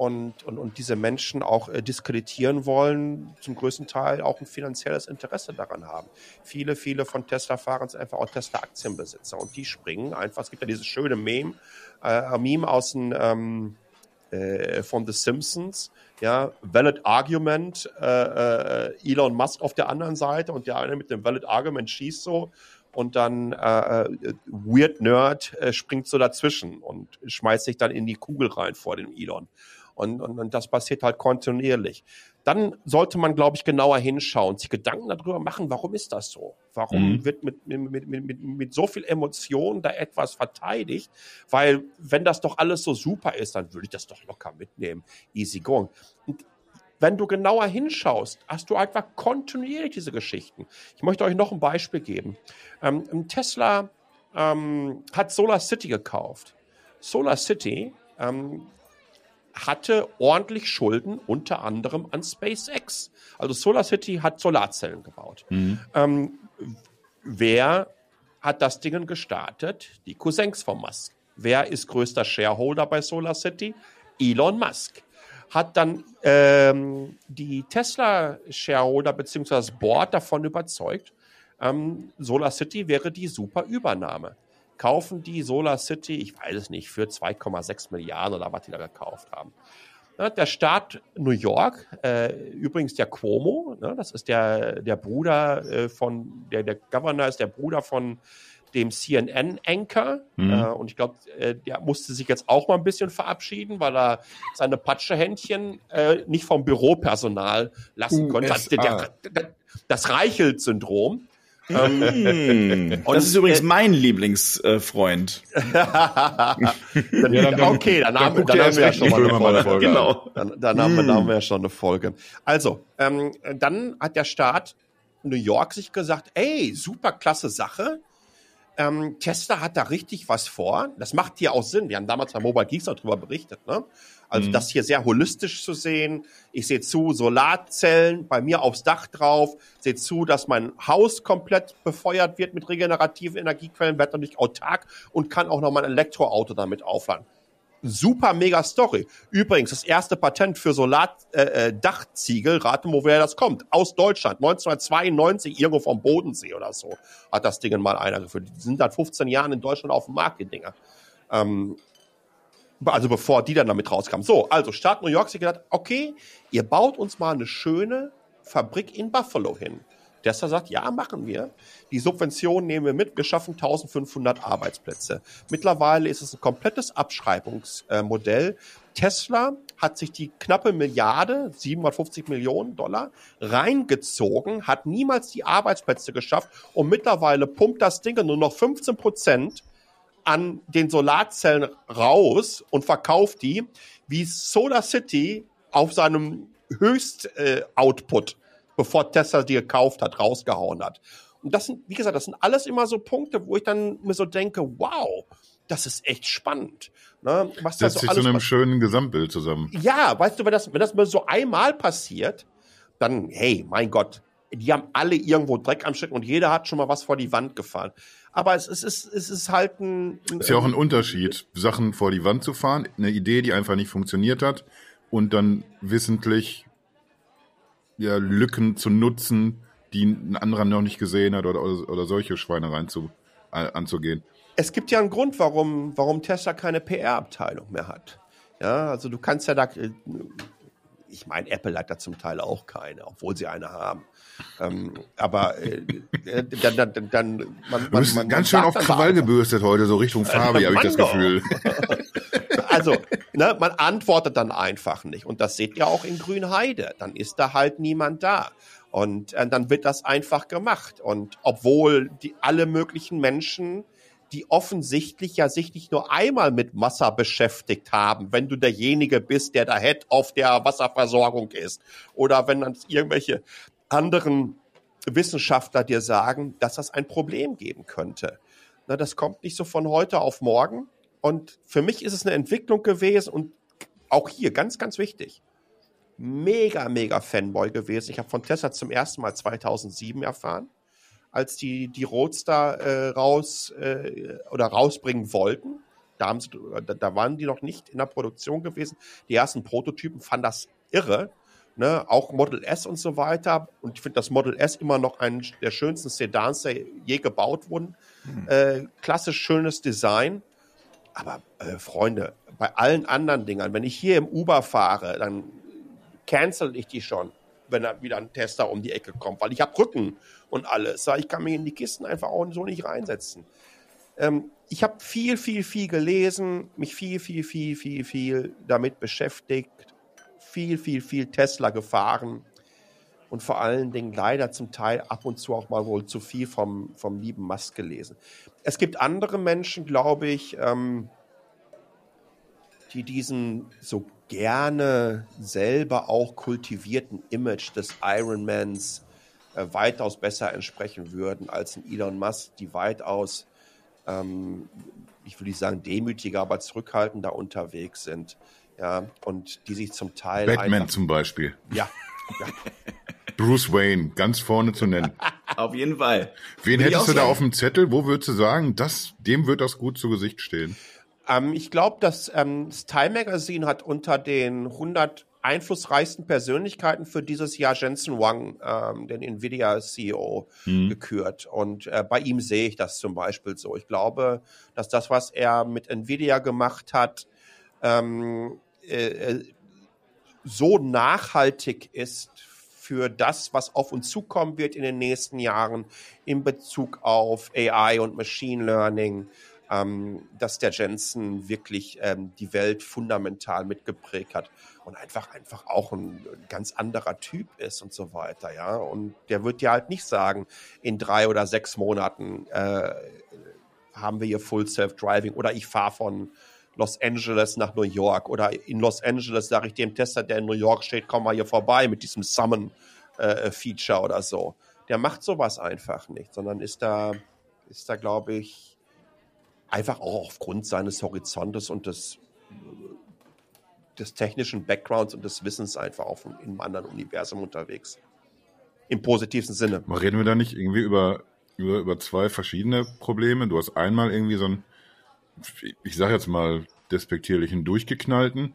und, und, und diese Menschen auch äh, diskreditieren wollen, zum größten Teil auch ein finanzielles Interesse daran haben. Viele, viele von Tesla-Fahrern sind einfach auch Tesla-Aktienbesitzer und die springen einfach. Es gibt ja dieses schöne Meme, äh, Meme aus dem ähm, äh, von The Simpsons, ja, Valid Argument, äh, äh, Elon Musk auf der anderen Seite und der eine mit dem Valid Argument schießt so und dann äh, äh, Weird Nerd äh, springt so dazwischen und schmeißt sich dann in die Kugel rein vor dem Elon. Und, und, und das passiert halt kontinuierlich. Dann sollte man, glaube ich, genauer hinschauen, sich Gedanken darüber machen, warum ist das so? Warum Mhm. wird mit, mit, mit, mit, mit, so viel Emotion da etwas verteidigt? Weil, wenn das doch alles so super ist, dann würde ich das doch locker mitnehmen. Easy going. Und wenn du genauer hinschaust, hast du einfach kontinuierlich diese Geschichten. Ich möchte euch noch ein Beispiel geben. Ähm, Tesla ähm, hat Solar City gekauft. Solar City ähm, hatte ordentlich Schulden, unter anderem an SpaceX. Also Solar City hat Solarzellen gebaut. Mhm. Ähm, wer hat das Ding gestartet? Die Cousins von Musk. Wer ist größter Shareholder bei Solar City? Elon Musk. Hat dann ähm, die Tesla-Shareholder bzw. das Board davon überzeugt, ähm, Solar City wäre die super Übernahme. Kaufen die Solar City, ich weiß es nicht, für 2,6 Milliarden oder was die da gekauft haben. Der Staat New York, äh, übrigens der Cuomo, ne, das ist der, der Bruder äh, von, der, der Governor ist der Bruder von dem CNN-Anchor. Mhm. Äh, und ich glaube, der musste sich jetzt auch mal ein bisschen verabschieden, weil er seine Patschehändchen nicht vom Büropersonal lassen konnte. Das, der, der, das Reichelt-Syndrom. Ähm, das ist übrigens äh, mein Lieblingsfreund. Äh, ja, dann, okay, dann, dann, haben, dann haben wir ja schon mal eine Folge. Genau. Dann, dann, haben, wir, dann haben wir ja schon eine Folge. Also, ähm, dann hat der Staat New York sich gesagt, ey, super klasse Sache. Ähm, Tesla hat da richtig was vor. Das macht hier auch Sinn. Wir haben damals bei Mobile Geeks auch darüber berichtet. Ne? Also mhm. das hier sehr holistisch zu sehen. Ich sehe zu, Solarzellen bei mir aufs Dach drauf. Sehe zu, dass mein Haus komplett befeuert wird mit regenerativen Energiequellen, werde natürlich autark und kann auch noch mein Elektroauto damit aufladen super mega Story. Übrigens, das erste Patent für Solardachziegel, äh, äh rate mal, woher das kommt. Aus Deutschland, 1992, irgendwo vom Bodensee oder so, hat das Ding mal einer geführt. Die sind seit 15 Jahren in Deutschland auf dem Markt, die Dinger. Ähm, also bevor die dann damit rauskamen. So, also Staat New York sich gedacht, okay, ihr baut uns mal eine schöne Fabrik in Buffalo hin. Tesla sagt, ja, machen wir. Die Subvention nehmen wir mit. Wir schaffen 1500 Arbeitsplätze. Mittlerweile ist es ein komplettes Abschreibungsmodell. Tesla hat sich die knappe Milliarde, 750 Millionen Dollar, reingezogen, hat niemals die Arbeitsplätze geschafft und mittlerweile pumpt das Ding nur noch 15 Prozent an den Solarzellen raus und verkauft die, wie Solar City auf seinem Höchst-Output bevor Tesla die gekauft hat, rausgehauen hat. Und das sind, wie gesagt, das sind alles immer so Punkte, wo ich dann mir so denke, wow, das ist echt spannend. Ne? Was das da so sich zu einem schönen Gesamtbild zusammen. Ja, weißt du, wenn das, wenn das mal so einmal passiert, dann, hey, mein Gott, die haben alle irgendwo Dreck am Stecken und jeder hat schon mal was vor die Wand gefahren. Aber es, es, ist, es ist halt ein. Ist ja auch ein Unterschied, Sachen vor die Wand zu fahren, eine Idee, die einfach nicht funktioniert hat und dann wissentlich ja, Lücken zu nutzen, die ein anderer noch nicht gesehen hat oder, oder, oder solche Schweinereien zu, äh, anzugehen. Es gibt ja einen Grund, warum, warum Tesla keine PR-Abteilung mehr hat. Ja, also du kannst ja da, äh, ich meine, Apple hat da zum Teil auch keine, obwohl sie eine haben. Ähm, aber äh, äh dann, dann, dann man, du bist man, man, ganz schön auf Krawall gebürstet heute, so Richtung Farbe, habe ich das Gefühl. also, ne, man antwortet dann einfach nicht. Und das seht ihr auch in Grünheide. Dann ist da halt niemand da. Und äh, dann wird das einfach gemacht. Und obwohl die alle möglichen Menschen, die offensichtlich ja sich nicht nur einmal mit Wasser beschäftigt haben, wenn du derjenige bist, der da Head auf der Wasserversorgung ist, oder wenn dann irgendwelche anderen Wissenschaftler dir sagen, dass das ein Problem geben könnte. Na, das kommt nicht so von heute auf morgen. Und für mich ist es eine Entwicklung gewesen und auch hier ganz, ganz wichtig. Mega, mega Fanboy gewesen. Ich habe von Tesla zum ersten Mal 2007 erfahren, als die die Roadster äh, raus äh, oder rausbringen wollten. Da, sie, da waren die noch nicht in der Produktion gewesen. Die ersten Prototypen fanden das irre. Ne, auch Model S und so weiter. Und ich finde das Model S immer noch einen der schönsten Sedans, der je gebaut wurden. Mhm. Äh, klassisch schönes Design. Aber äh, Freunde, bei allen anderen Dingern, wenn ich hier im Uber fahre, dann cancel ich die schon, wenn da wieder ein Tester um die Ecke kommt, weil ich habe Rücken und alles. Ich kann mich in die Kisten einfach auch so nicht reinsetzen. Ähm, ich habe viel, viel, viel gelesen, mich viel, viel, viel, viel, viel damit beschäftigt, viel, viel, viel Tesla gefahren und vor allen Dingen leider zum Teil ab und zu auch mal wohl zu viel vom, vom lieben Musk gelesen. Es gibt andere Menschen, glaube ich, ähm, die diesen so gerne selber auch kultivierten Image des Ironmans äh, weitaus besser entsprechen würden als ein Elon Musk, die weitaus, ähm, ich nicht sagen demütiger, aber zurückhaltender unterwegs sind. Ja, und die sich zum Teil. Batman einfach, zum Beispiel. Ja. ja. Bruce Wayne, ganz vorne zu nennen. auf jeden Fall. Wen Will hättest du da auf dem Zettel? Wo würdest du sagen, das, dem wird das gut zu Gesicht stehen? Ähm, ich glaube, dass ähm, das Time Magazine hat unter den 100 einflussreichsten Persönlichkeiten für dieses Jahr Jensen Wang, ähm, den Nvidia-CEO, mhm. gekürt. Und äh, bei ihm sehe ich das zum Beispiel so. Ich glaube, dass das, was er mit Nvidia gemacht hat, ähm, äh, äh so nachhaltig ist für das, was auf uns zukommen wird in den nächsten Jahren in Bezug auf AI und Machine Learning, ähm, dass der Jensen wirklich ähm, die Welt fundamental mitgeprägt hat und einfach einfach auch ein, ganz anderer Typ ist und so weiter, ja. Und der wird dir halt nicht sagen, in drei oder sechs Monaten äh, haben wir hier Full Self Driving oder ich fahre von Los Angeles nach New York oder in Los Angeles sage ich dem Tester, der in New York steht, komm mal hier vorbei mit diesem Summon äh, oder so. Der macht sowas einfach nicht, sondern ist da ist da glaube ich einfach auch aufgrund seines Horizontes und des des technischen Backgrounds und des Wissens einfach auch in einem anderen Universum unterwegs. Im positivsten Sinne. Reden wir da nicht irgendwie über, über, über zwei verschiedene Probleme? Du hast einmal irgendwie so ein, ich sag jetzt mal despektierlichen Durchgeknallten.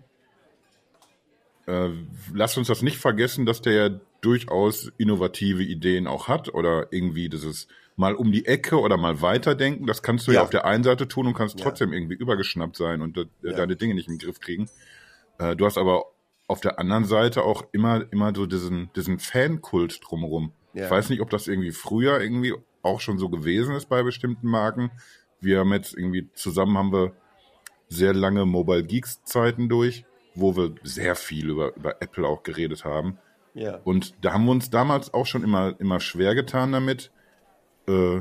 Äh, lass uns das nicht vergessen, dass der ja durchaus innovative Ideen auch hat oder irgendwie dieses mal um die Ecke oder mal weiterdenken. Das kannst du ja, ja auf der einen Seite tun und kannst trotzdem ja. irgendwie übergeschnappt sein und äh, ja. deine Dinge nicht im Griff kriegen. Äh, du hast aber auf der anderen Seite auch immer, immer so diesen, diesen Fankult drumherum. Ich weiß nicht, ob das irgendwie früher irgendwie auch schon so gewesen ist bei bestimmten Marken. Wir haben jetzt irgendwie zusammen haben wir sehr lange Mobile Geeks Zeiten durch, wo wir sehr viel über, über Apple auch geredet haben. Ja. Und da haben wir uns damals auch schon immer, immer schwer getan damit, äh,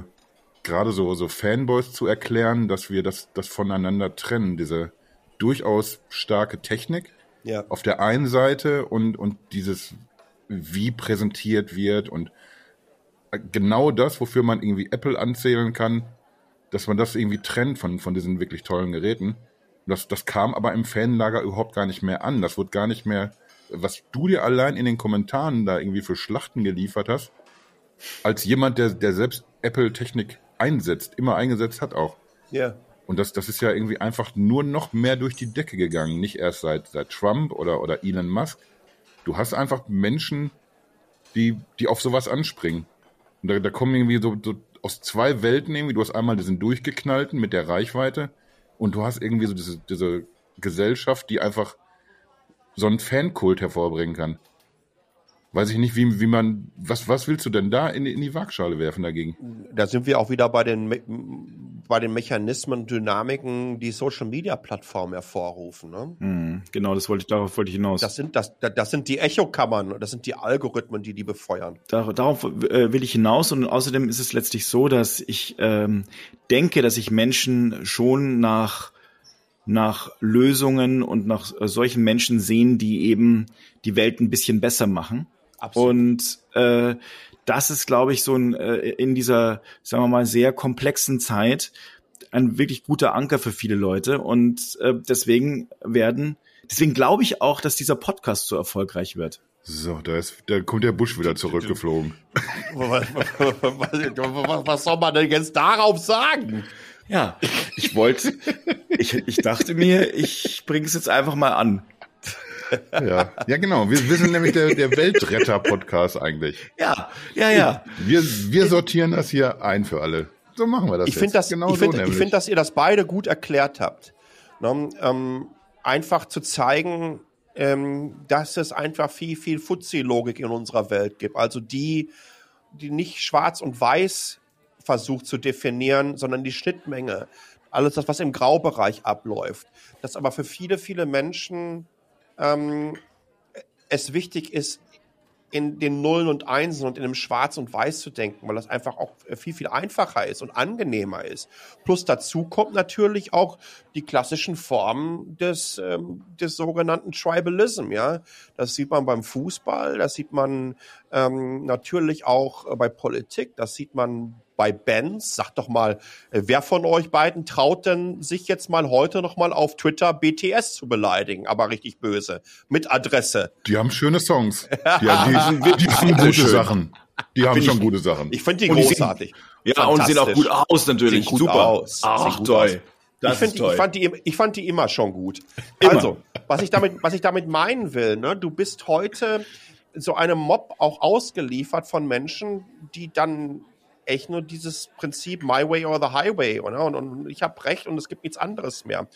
gerade so, so Fanboys zu erklären, dass wir das, das voneinander trennen, diese durchaus starke Technik ja. auf der einen Seite und, und dieses, wie präsentiert wird und genau das, wofür man irgendwie Apple anzählen kann, dass man das irgendwie trennt von, von diesen wirklich tollen Geräten. Das, das kam aber im Fanlager überhaupt gar nicht mehr an. Das wird gar nicht mehr, was du dir allein in den Kommentaren da irgendwie für Schlachten geliefert hast, als jemand, der, der selbst Apple-Technik einsetzt, immer eingesetzt hat auch. Ja. Und das, das ist ja irgendwie einfach nur noch mehr durch die Decke gegangen. Nicht erst seit, seit Trump oder, oder Elon Musk. Du hast einfach Menschen, die, die auf sowas anspringen. Und da, da kommen irgendwie so, so aus zwei Welten irgendwie. Du hast einmal diesen durchgeknallten mit der Reichweite und du hast irgendwie so diese, diese Gesellschaft, die einfach so einen Fankult hervorbringen kann. Weiß ich nicht, wie, wie man, was, was willst du denn da in, in die Waagschale werfen dagegen? Da sind wir auch wieder bei den, bei den Mechanismen, Dynamiken, die Social Media Plattformen hervorrufen. Ne? Mhm, genau, das wollte ich, darauf wollte ich hinaus. Das sind, das, das sind die Echokammern, das sind die Algorithmen, die die befeuern. Dar, darauf äh, will ich hinaus und außerdem ist es letztlich so, dass ich ähm, denke, dass sich Menschen schon nach nach Lösungen und nach äh, solchen Menschen sehen, die eben die Welt ein bisschen besser machen. Absolut. Und äh, das ist, glaube ich, so ein äh, in dieser, sagen wir mal, sehr komplexen Zeit ein wirklich guter Anker für viele Leute. Und äh, deswegen werden, deswegen glaube ich auch, dass dieser Podcast so erfolgreich wird. So, da, ist, da kommt der Busch wieder zurückgeflogen. was, was, was soll man denn jetzt darauf sagen? Ja, ich wollte, ich, ich dachte mir, ich bringe es jetzt einfach mal an ja. ja, genau. Wir, wir sind nämlich der, der Weltretter-Podcast eigentlich. Ja, ja, ja. Wir, wir sortieren das hier ein für alle. So machen wir das. Ich finde, das, genau ich finde, so ich finde, dass ihr das beide gut erklärt habt. Ne? Ähm, einfach zu zeigen, ähm, dass es einfach viel, viel Fuzzi-Logik in unserer Welt gibt. Also die, die nicht schwarz und weiß versucht zu definieren, sondern die Schnittmenge. Alles das, was im Graubereich abläuft. Das aber für viele, viele Menschen ähm, es wichtig ist, in den Nullen und Einsen und in dem Schwarz und Weiß zu denken, weil das einfach auch viel, viel einfacher ist und angenehmer ist. Plus dazu kommt natürlich auch die klassischen Formen des, ähm, des sogenannten Tribalism, ja. Das sieht man beim Fußball, das sieht man ähm, natürlich auch bei Politik, das sieht man bei Bands. Sagt doch mal, äh, wer von euch beiden traut denn sich jetzt mal heute noch mal auf Twitter BTS zu beleidigen, aber richtig böse, mit Adresse. Die haben schöne Songs. Die, haben, die, die haben gute schön. Sachen. Die haben schon gut, gute Sachen. Ich finde die großartig. Die sehen, ja, und sehen auch gut aus natürlich. Gut Super. Aus. Ach, toll. Das ich, find, ich, fand die, ich fand die immer schon gut. Immer. Also, was ich damit, was ich damit meinen will, ne, du bist heute so einem Mob auch ausgeliefert von Menschen, die dann echt nur dieses Prinzip My Way or the Highway. Oder? Und, und ich habe recht und es gibt nichts anderes mehr.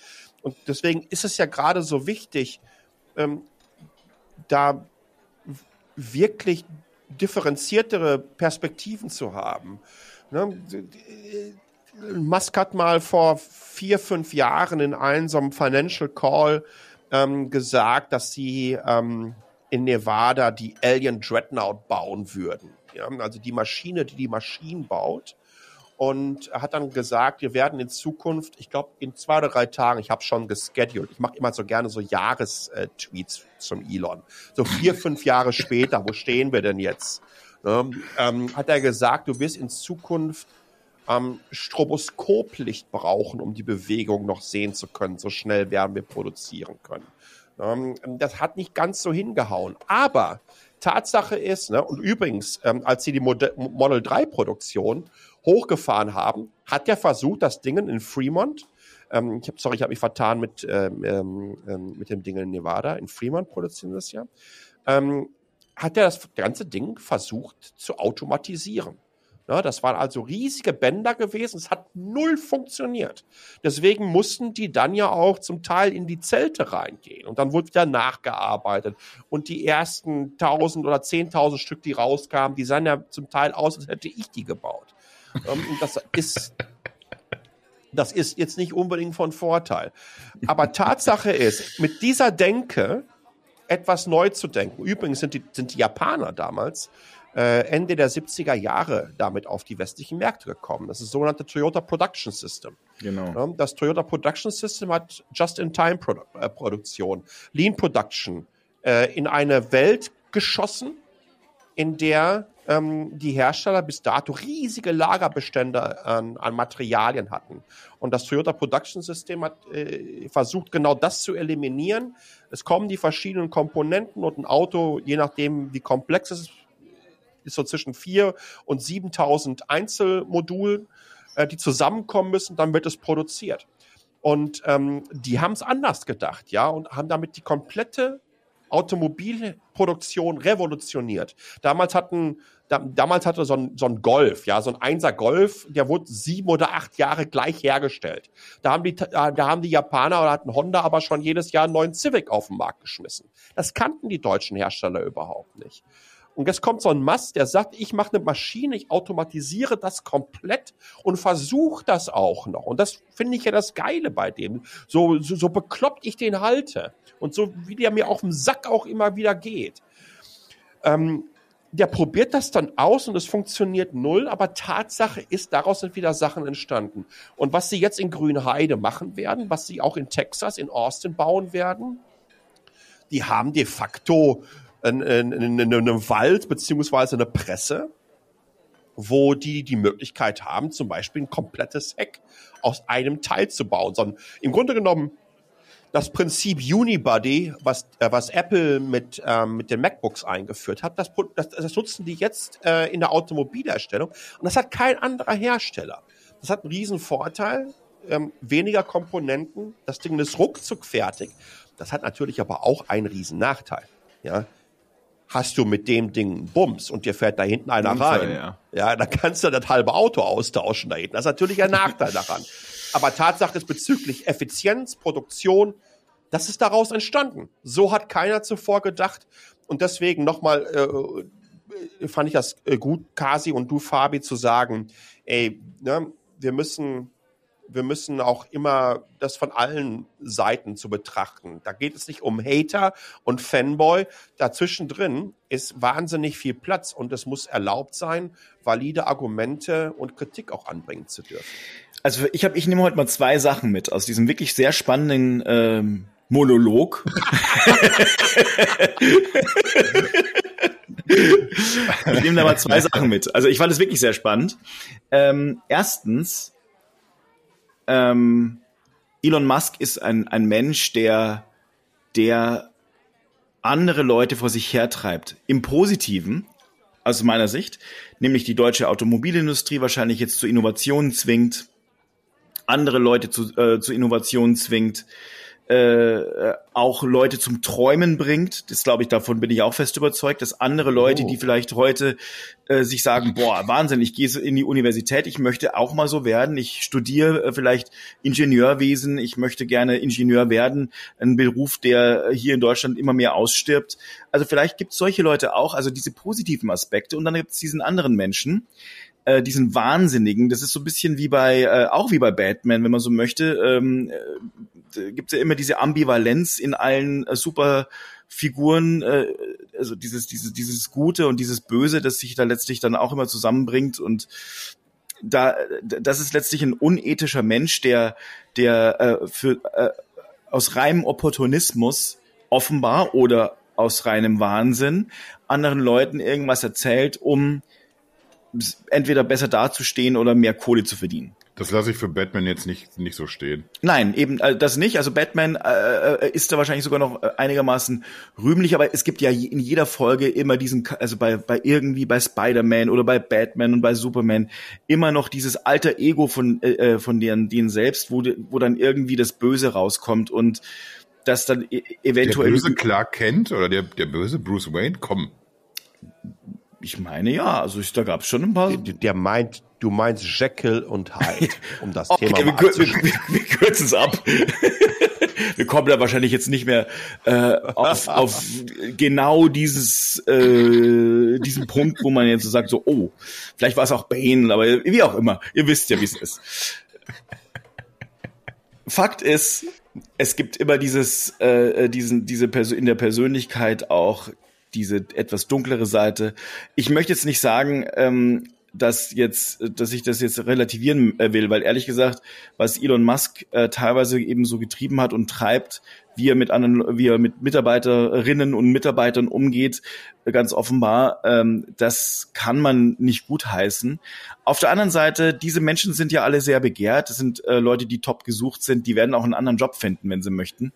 Und deswegen ist es ja gerade so wichtig, ähm, da wirklich differenziertere Perspektiven zu haben. Ne? Musk hat mal vor vier, fünf Jahren in einem so einem Financial Call ähm, gesagt, dass sie ähm, in Nevada die Alien Dreadnought bauen würden. Also die Maschine, die die Maschinen baut. Und er hat dann gesagt, wir werden in Zukunft, ich glaube in zwei oder drei Tagen, ich habe schon gescheduled, ich mache immer so gerne so Jahrestweets zum Elon. So vier, fünf Jahre später, wo stehen wir denn jetzt? Ne? Ähm, hat er gesagt, du wirst in Zukunft ähm, Stroboskoplicht brauchen, um die Bewegung noch sehen zu können. So schnell werden wir produzieren können. Ähm, das hat nicht ganz so hingehauen. Aber Tatsache ist, ne, und übrigens, ähm, als sie die Modell, Model 3 Produktion hochgefahren haben, hat er versucht, das Ding in Fremont, ähm, ich hab, sorry, ich habe mich vertan mit, ähm, ähm, ähm, mit dem Ding in Nevada, in Fremont produzieren das ja, ähm, hat er das ganze Ding versucht zu automatisieren. Ja, das waren also riesige Bänder gewesen. Es hat null funktioniert. Deswegen mussten die dann ja auch zum Teil in die Zelte reingehen. Und dann wurde wieder nachgearbeitet. Und die ersten 1000 oder 10.000 Stück, die rauskamen, die sahen ja zum Teil aus, als hätte ich die gebaut. Ähm, und das ist, das ist jetzt nicht unbedingt von Vorteil. Aber Tatsache ist, mit dieser Denke etwas neu zu denken. Übrigens sind die, sind die Japaner damals Ende der 70er Jahre damit auf die westlichen Märkte gekommen. Das ist das sogenannte Toyota Production System. Genau. Das Toyota Production System hat Just-in-Time-Produktion, äh, Lean Production äh, in eine Welt geschossen, in der ähm, die Hersteller bis dato riesige Lagerbestände an, an Materialien hatten. Und das Toyota Production System hat äh, versucht, genau das zu eliminieren. Es kommen die verschiedenen Komponenten und ein Auto, je nachdem, wie komplex es ist, ist so zwischen vier und 7000 Einzelmodulen, äh, die zusammenkommen müssen, dann wird es produziert. Und ähm, die haben es anders gedacht, ja, und haben damit die komplette Automobilproduktion revolutioniert. Damals hatten, da, damals hatte so ein, so ein Golf, ja, so ein Einser Golf, der wurde sieben oder acht Jahre gleich hergestellt. Da haben die, da haben die Japaner oder hatten Honda aber schon jedes Jahr einen neuen Civic auf den Markt geschmissen. Das kannten die deutschen Hersteller überhaupt nicht. Und jetzt kommt so ein Mast, der sagt, ich mache eine Maschine, ich automatisiere das komplett und versuche das auch noch. Und das finde ich ja das Geile bei dem. So, so, so bekloppt ich den halte. Und so wie der mir auf dem Sack auch immer wieder geht. Ähm, der probiert das dann aus und es funktioniert null, aber Tatsache ist, daraus sind wieder Sachen entstanden. Und was sie jetzt in Grünheide machen werden, was sie auch in Texas, in Austin bauen werden, die haben de facto einen, einen Wald beziehungsweise eine Presse, wo die die Möglichkeit haben, zum Beispiel ein komplettes Heck aus einem Teil zu bauen. Sondern im Grunde genommen das Prinzip Unibody, was, äh, was Apple mit, ähm, mit den MacBooks eingeführt hat, das, das, das nutzen die jetzt äh, in der Automobilherstellung. Und das hat kein anderer Hersteller. Das hat einen riesen Vorteil, ähm, weniger Komponenten, das Ding ist ruckzuck fertig. Das hat natürlich aber auch einen riesen Nachteil. Ja, hast du mit dem Ding Bums und dir fährt da hinten einer Unfall, rein, ja. ja, dann kannst du das halbe Auto austauschen da hinten. Das ist natürlich ein Nachteil daran. Aber Tatsache ist bezüglich Effizienz, Produktion, das ist daraus entstanden. So hat keiner zuvor gedacht. Und deswegen nochmal äh, fand ich das äh, gut, Kasi und du, Fabi, zu sagen, ey, ne, wir müssen wir müssen auch immer das von allen Seiten zu betrachten. Da geht es nicht um Hater und Fanboy. Dazwischen drin ist wahnsinnig viel Platz und es muss erlaubt sein, valide Argumente und Kritik auch anbringen zu dürfen. Also ich habe, ich nehme heute mal zwei Sachen mit aus diesem wirklich sehr spannenden ähm, Monolog. ich nehme da mal zwei Sachen mit. Also ich fand es wirklich sehr spannend. Ähm, erstens ähm, Elon Musk ist ein, ein Mensch, der, der andere Leute vor sich hertreibt. Im Positiven, aus meiner Sicht, nämlich die deutsche Automobilindustrie wahrscheinlich jetzt zu Innovationen zwingt, andere Leute zu, äh, zu Innovationen zwingt, äh, auch Leute zum Träumen bringt. Das glaube ich, davon bin ich auch fest überzeugt, dass andere Leute, Oh. die vielleicht heute äh, sich sagen, boah, Wahnsinn, ich gehe in die Universität, ich möchte auch mal so werden, ich studiere äh, vielleicht Ingenieurwesen, ich möchte gerne Ingenieur werden, ein Beruf, der hier in Deutschland immer mehr ausstirbt. Also vielleicht gibt es solche Leute auch, also diese positiven Aspekte und dann gibt es diesen anderen Menschen, äh, diesen Wahnsinnigen, das ist so ein bisschen wie bei, äh, auch wie bei Batman, wenn man so möchte, ähm, äh, gibt es ja immer diese Ambivalenz in allen äh, Superfiguren, äh, also dieses, dieses, dieses Gute und dieses Böse, das sich da letztlich dann auch immer zusammenbringt und da, das ist letztlich ein unethischer Mensch, der, der äh, für, äh, aus reinem Opportunismus offenbar oder aus reinem Wahnsinn anderen Leuten irgendwas erzählt, um entweder besser dazustehen oder mehr Kohle zu verdienen. Das lasse ich für Batman jetzt nicht, nicht so stehen. Nein, eben äh, das nicht. Also Batman äh, äh, ist da wahrscheinlich sogar noch äh, einigermaßen rühmlich, aber es gibt ja in jeder Folge immer diesen, also bei, bei irgendwie bei Spider-Man oder bei Batman und bei Superman immer noch dieses alter Ego von äh, von denen, denen selbst, wo, wo dann irgendwie das Böse rauskommt und das dann e Der eventuell. böse Clark Kent oder der, der böse Bruce Wayne, komm. Ich meine ja, also ich, da gab es schon ein paar. Der, der meint, du meinst Jekyll und Hyde, um das Okay, Thema wir, mal wir, anzuschneiden. wir, wir kürzen es ab. wir kommen da wahrscheinlich jetzt nicht mehr äh, auf, auf genau dieses äh, diesen Punkt, wo man jetzt so sagt, so, oh, vielleicht war es auch Bane, aber wie auch immer. Ihr wisst ja, wie es ist. Fakt ist, es gibt immer dieses, äh, diesen, diese Perso in der Persönlichkeit auch diese etwas dunklere Seite. Ich möchte jetzt nicht sagen, ähm, dass jetzt, dass ich das jetzt relativieren äh, will, weil ehrlich gesagt, was Elon Musk äh, teilweise eben so getrieben hat und treibt, wie er mit anderen, wie er mit Mitarbeiterinnen und Mitarbeitern umgeht, äh, ganz offenbar, ähm, das kann man nicht gutheißen. Auf der anderen Seite, diese Menschen sind ja alle sehr begehrt. Das sind äh, Leute, die top gesucht sind. Die werden auch einen anderen Job finden, wenn sie möchten.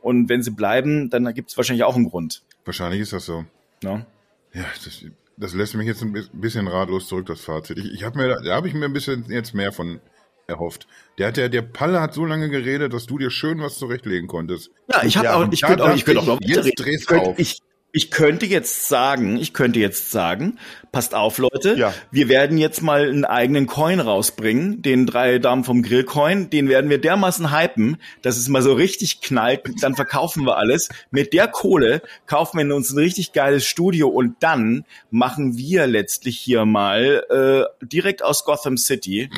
Und wenn sie bleiben, dann gibt es wahrscheinlich auch einen Grund. Wahrscheinlich ist das so. Ne? Ja, das, das lässt mich jetzt ein bi- bisschen ratlos zurück, das Fazit. Ich, ich habe mir, da habe ich mir ein bisschen jetzt mehr von erhofft. Der hat ja, der Palle hat so lange geredet, dass du dir schön was zurechtlegen konntest. Ja, ich habe Ja, auch, ich könnte auch, ich könnte auch noch weiterreden. dreh's Ich. Ich, könnte jetzt sagen, ich könnte jetzt sagen, passt auf, Leute, Ja. wir werden jetzt mal einen eigenen Coin rausbringen, den drei Damen vom Grill Coin, den werden wir dermaßen hypen, dass es mal so richtig knallt, dann verkaufen wir alles. Mit der Kohle kaufen wir uns ein richtig geiles Studio und dann machen wir letztlich hier mal äh, direkt aus Gotham City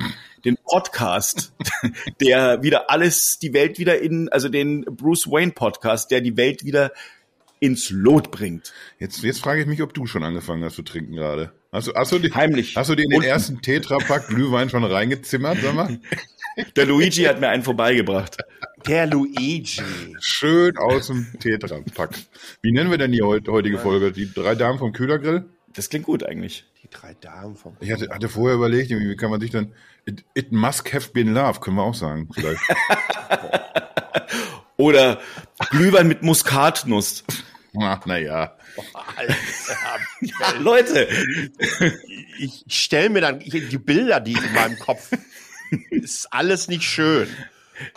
den Podcast, der wieder alles, die Welt wieder in, also den Bruce Wayne Podcast, der die Welt wieder ins Lot bringt. Jetzt, jetzt frage ich mich, ob du schon angefangen hast zu trinken gerade. Hast du, hast du, die, Heimlich. Hast du dir in den Und- ersten Tetrapack Glühwein schon reingezimmert, sag mal? Der Luigi hat mir einen vorbeigebracht. Der Luigi. Schön aus dem Tetrapack. Wie nennen wir denn die heut- heutige Folge? Die drei Damen vom Kühlergrill? Das klingt gut eigentlich. Die drei Damen vom. Ich hatte, hatte vorher überlegt, wie kann man sich dann. It, it must have been love, können wir auch sagen, vielleicht. Oder Glühwein mit Muskatnuss. Ach, naja. Ja, Leute, ich stelle mir dann ich- die Bilder, die in meinem Kopf. Ist alles nicht schön,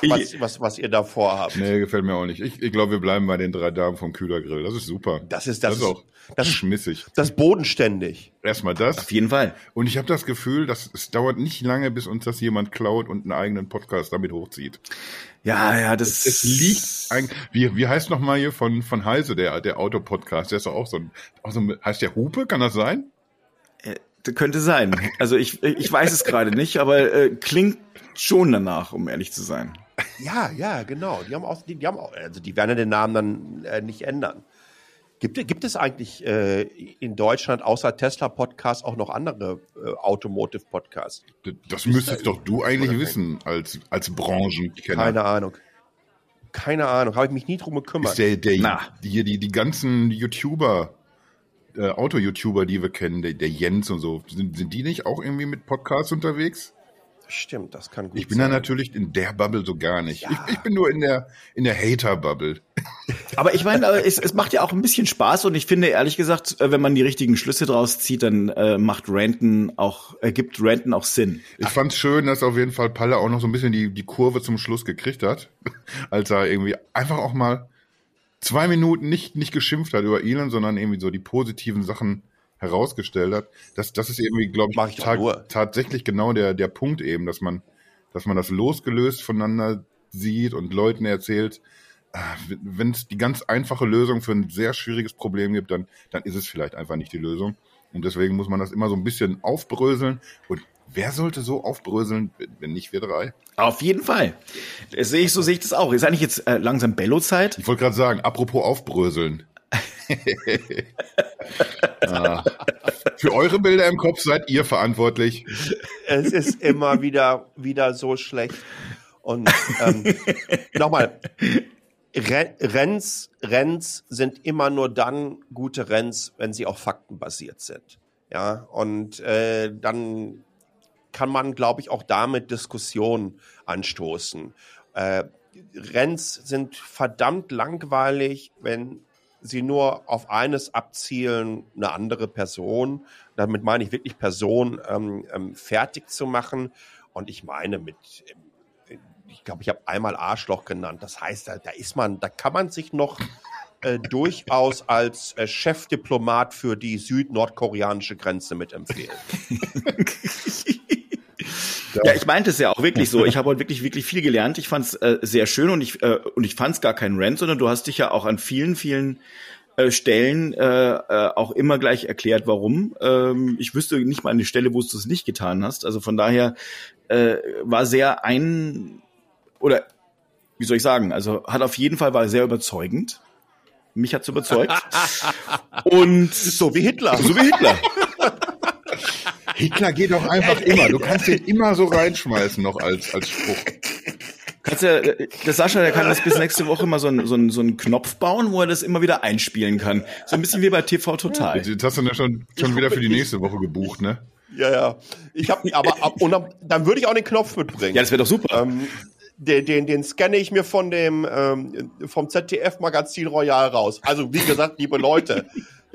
was, was, was ihr da vorhabt. Nee, gefällt mir auch nicht. Ich, ich glaube, wir bleiben bei den drei Damen vom Kühlergrill. Das ist super. Das ist- das das ist ist- auch das ist- schmissig. Das ist bodenständig. Erstmal das. auf jeden Fall. Und ich habe das Gefühl, dass es dauert nicht lange, bis uns das jemand klaut und einen eigenen Podcast damit hochzieht. Ja, ja, das Es liegt eigentlich. Wie, wie heißt noch mal hier von, von Heise, der, der Autopodcast? Der ist doch auch so ein, auch so ein. Heißt der Hupe? Kann das sein? Das könnte sein. Also ich, ich weiß es gerade nicht, aber äh, klingt schon danach, um ehrlich zu sein. Ja, ja, genau. Die haben auch, die, die haben auch, also die werden ja den Namen dann äh, nicht ändern. Gibt, gibt es eigentlich äh, in Deutschland außer Tesla Podcast auch noch andere äh, Automotive Podcasts? D- Das müsstest doch du eigentlich wissen, als, als Branchenkenner. Keine Ahnung. Keine Ahnung. Habe ich mich nie drum Ist gekümmert. der, der, Na. die, die, die ganzen YouTuber, äh, Auto-YouTuber, die wir kennen, der, der Jens und so, sind, sind die nicht auch irgendwie mit Podcasts unterwegs? Stimmt, das kann gut Ich bin sein. da natürlich in der Bubble so gar nicht. Ich, ich bin nur in der, in der Hater-Bubble. Aber ich meine, äh, es, es macht ja auch ein bisschen Spaß und ich finde ehrlich gesagt, äh, wenn man die richtigen Schlüsse draus zieht, dann äh, macht Ranten auch, ergibt Ranten auch Sinn. Ich fand's schön, dass auf jeden Fall Palle auch noch so ein bisschen die, die Kurve zum Schluss gekriegt hat, als er irgendwie einfach auch mal zwei Minuten nicht, nicht geschimpft hat über Elon, sondern irgendwie so die positiven Sachen herausgestellt hat. Das, das ist irgendwie, glaube ich, ich ta- tatsächlich genau der, der Punkt eben, dass man, dass man das losgelöst voneinander sieht und Leuten erzählt, wenn es die ganz einfache Lösung für ein sehr schwieriges Problem gibt, dann, dann ist es vielleicht einfach nicht die Lösung. Und deswegen muss man das immer so ein bisschen aufbröseln. Und wer sollte so aufbröseln, wenn nicht wir drei? Auf jeden Fall. Das sehe ich, so sehe ich das auch. Ist eigentlich jetzt äh, langsam Bello-Zeit? Ich wollte gerade sagen, apropos aufbröseln. ah. Für eure Bilder im Kopf seid ihr verantwortlich. es ist immer wieder, wieder so schlecht. Und ähm, nochmal, Ren- Renns, Renns sind immer nur dann gute Renns, wenn sie auch faktenbasiert sind. Ja, und äh, dann kann man, glaube ich, auch damit Diskussionen anstoßen. Äh, Renns sind verdammt langweilig, wenn sie nur auf eines abzielen, eine andere Person, damit meine ich wirklich Person, ähm, ähm, fertig zu machen. Und ich meine mit, ähm, ich glaube, ich habe einmal Arschloch genannt. Das heißt, da, da ist man, da kann man sich noch äh, durchaus als äh, Chefdiplomat für die süd-nordkoreanische Grenze mitempfehlen. Ja, ich meinte es ja auch wirklich so. Ich habe heute wirklich, wirklich viel gelernt. Ich fand es äh, sehr schön und ich, äh, und ich fand es gar kein Rant, sondern du hast dich ja auch an vielen, vielen äh, Stellen äh, äh, auch immer gleich erklärt, warum. Ähm, ich wüsste nicht mal eine Stelle, wo du es nicht getan hast. Also von daher äh, war sehr ein oder wie soll ich sagen? Also hat auf jeden Fall war sehr überzeugend. Mich hat's überzeugt. und So wie Hitler. so wie Hitler. Hitler geht doch einfach immer. Du kannst den immer so reinschmeißen noch als, als Spruch. Kannst ja, der Sascha, der kann das bis nächste Woche mal so, ein, so, so einen Knopf bauen, wo er das immer wieder einspielen kann. So ein bisschen wie bei TV Total. Jetzt hast du ja schon, schon wieder für die nächste Woche gebucht, ne? Ja, ja. Ich habe, aber ab, und dann, dann würde ich auch den Knopf mitbringen. Ja, das wäre doch super. Ähm, den, den, den scanne ich mir von dem ähm, vom ZDF Magazin Royal raus. Also wie gesagt, liebe Leute,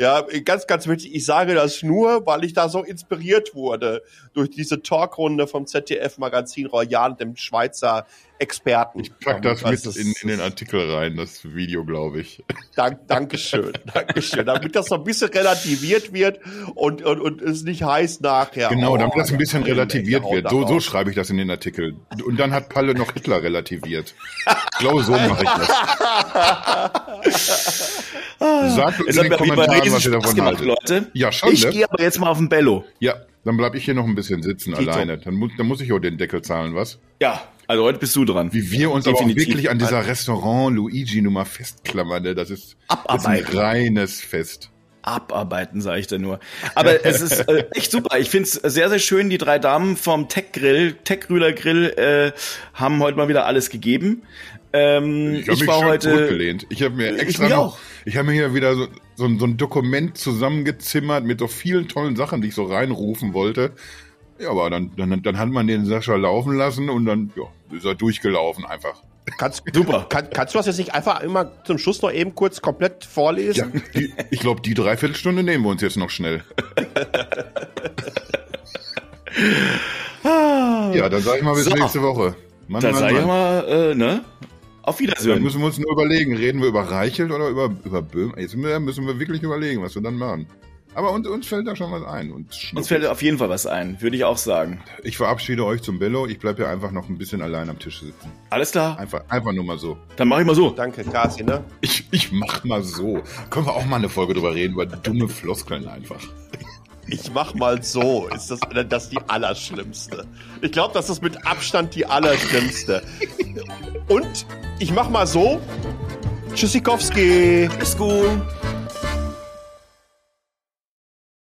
ja, ganz, ganz wichtig. Ich sage das nur, weil ich da so inspiriert wurde durch diese Talkrunde vom ZDF Magazin Royal, dem Schweizer Experten. Ich pack das Ähm, mit in, in den Artikel rein, das Video, glaube ich. Dank, Dankeschön, Dankeschön. Damit das so ein bisschen relativiert wird und, und, und es nicht heißt nachher. Genau, oh, damit das ein bisschen relativiert wird. So, so schreibe ich das in den Artikel. Und dann hat Palle noch Hitler relativiert. Ich glaube, so mache ich das. Sagt Es in den Kommentaren, was ihr davon gemacht, haltet. Leute. Ja, schon, Ich ne? gehe aber jetzt mal auf den Bello. Ja, dann bleib ich hier noch ein bisschen sitzen Tito. alleine. Dann, mu dann muss ich auch den Deckel zahlen, was? Ja, also heute bist du dran. Wie wir uns aber auch Definitiv. wirklich an dieser Restaurant-Luigi-Nummer festklammern, ne? Das ist, das ist ein reines Fest. Abarbeiten, sage ich da nur. Aber es ist äh, echt super. Ich find's sehr, sehr schön. Die drei Damen vom Tech Grill, Tech Rühler Grill, äh, haben heute mal wieder alles gegeben. Ähm, Ich ich, habe mich war schon heute. zurückgelehnt. Ich habe mir Ich extra mich noch, ich habe mir hier wieder so, so, ein- so ein Dokument zusammengezimmert mit so vielen tollen Sachen, die ich so reinrufen wollte. Ja, aber dann, dann, dann hat man den Sascha laufen lassen und dann ja, ist er durchgelaufen einfach. Kannst, Super. Kann, kannst du das jetzt nicht einfach immer zum Schluss noch eben kurz komplett Ja, vorlesen? die, ich glaube, die Dreiviertelstunde nehmen wir uns jetzt noch schnell. ja, dann sage ich mal bis So. nächste Woche. Mann, Dann Mann, sag ich mal, äh, ne? Auf Dann Wiedersehen. müssen wir uns nur überlegen, reden wir über Reichelt oder über, über Böhm? Jetzt müssen wir, müssen wir wirklich überlegen, was wir dann machen. Aber uns, uns fällt da schon was ein. Und Uns fällt auf jeden Fall was ein, würde ich auch sagen. ich verabschiede euch zum Bello. Ich bleibe hier einfach noch ein bisschen allein am Tisch sitzen. Alles klar, Einfach, einfach nur mal so. dann mache ich mal so. Danke, Kasi, ne? Ich, ich mach mal so. Können wir auch mal eine Folge drüber reden, über dumme Floskeln einfach. Ich mach mal so. Ist das, das ist die Allerschlimmste. Ich glaube, das ist mit Abstand die Allerschlimmste. Und ich mach mal so. Tschüssikowski. Ist gut.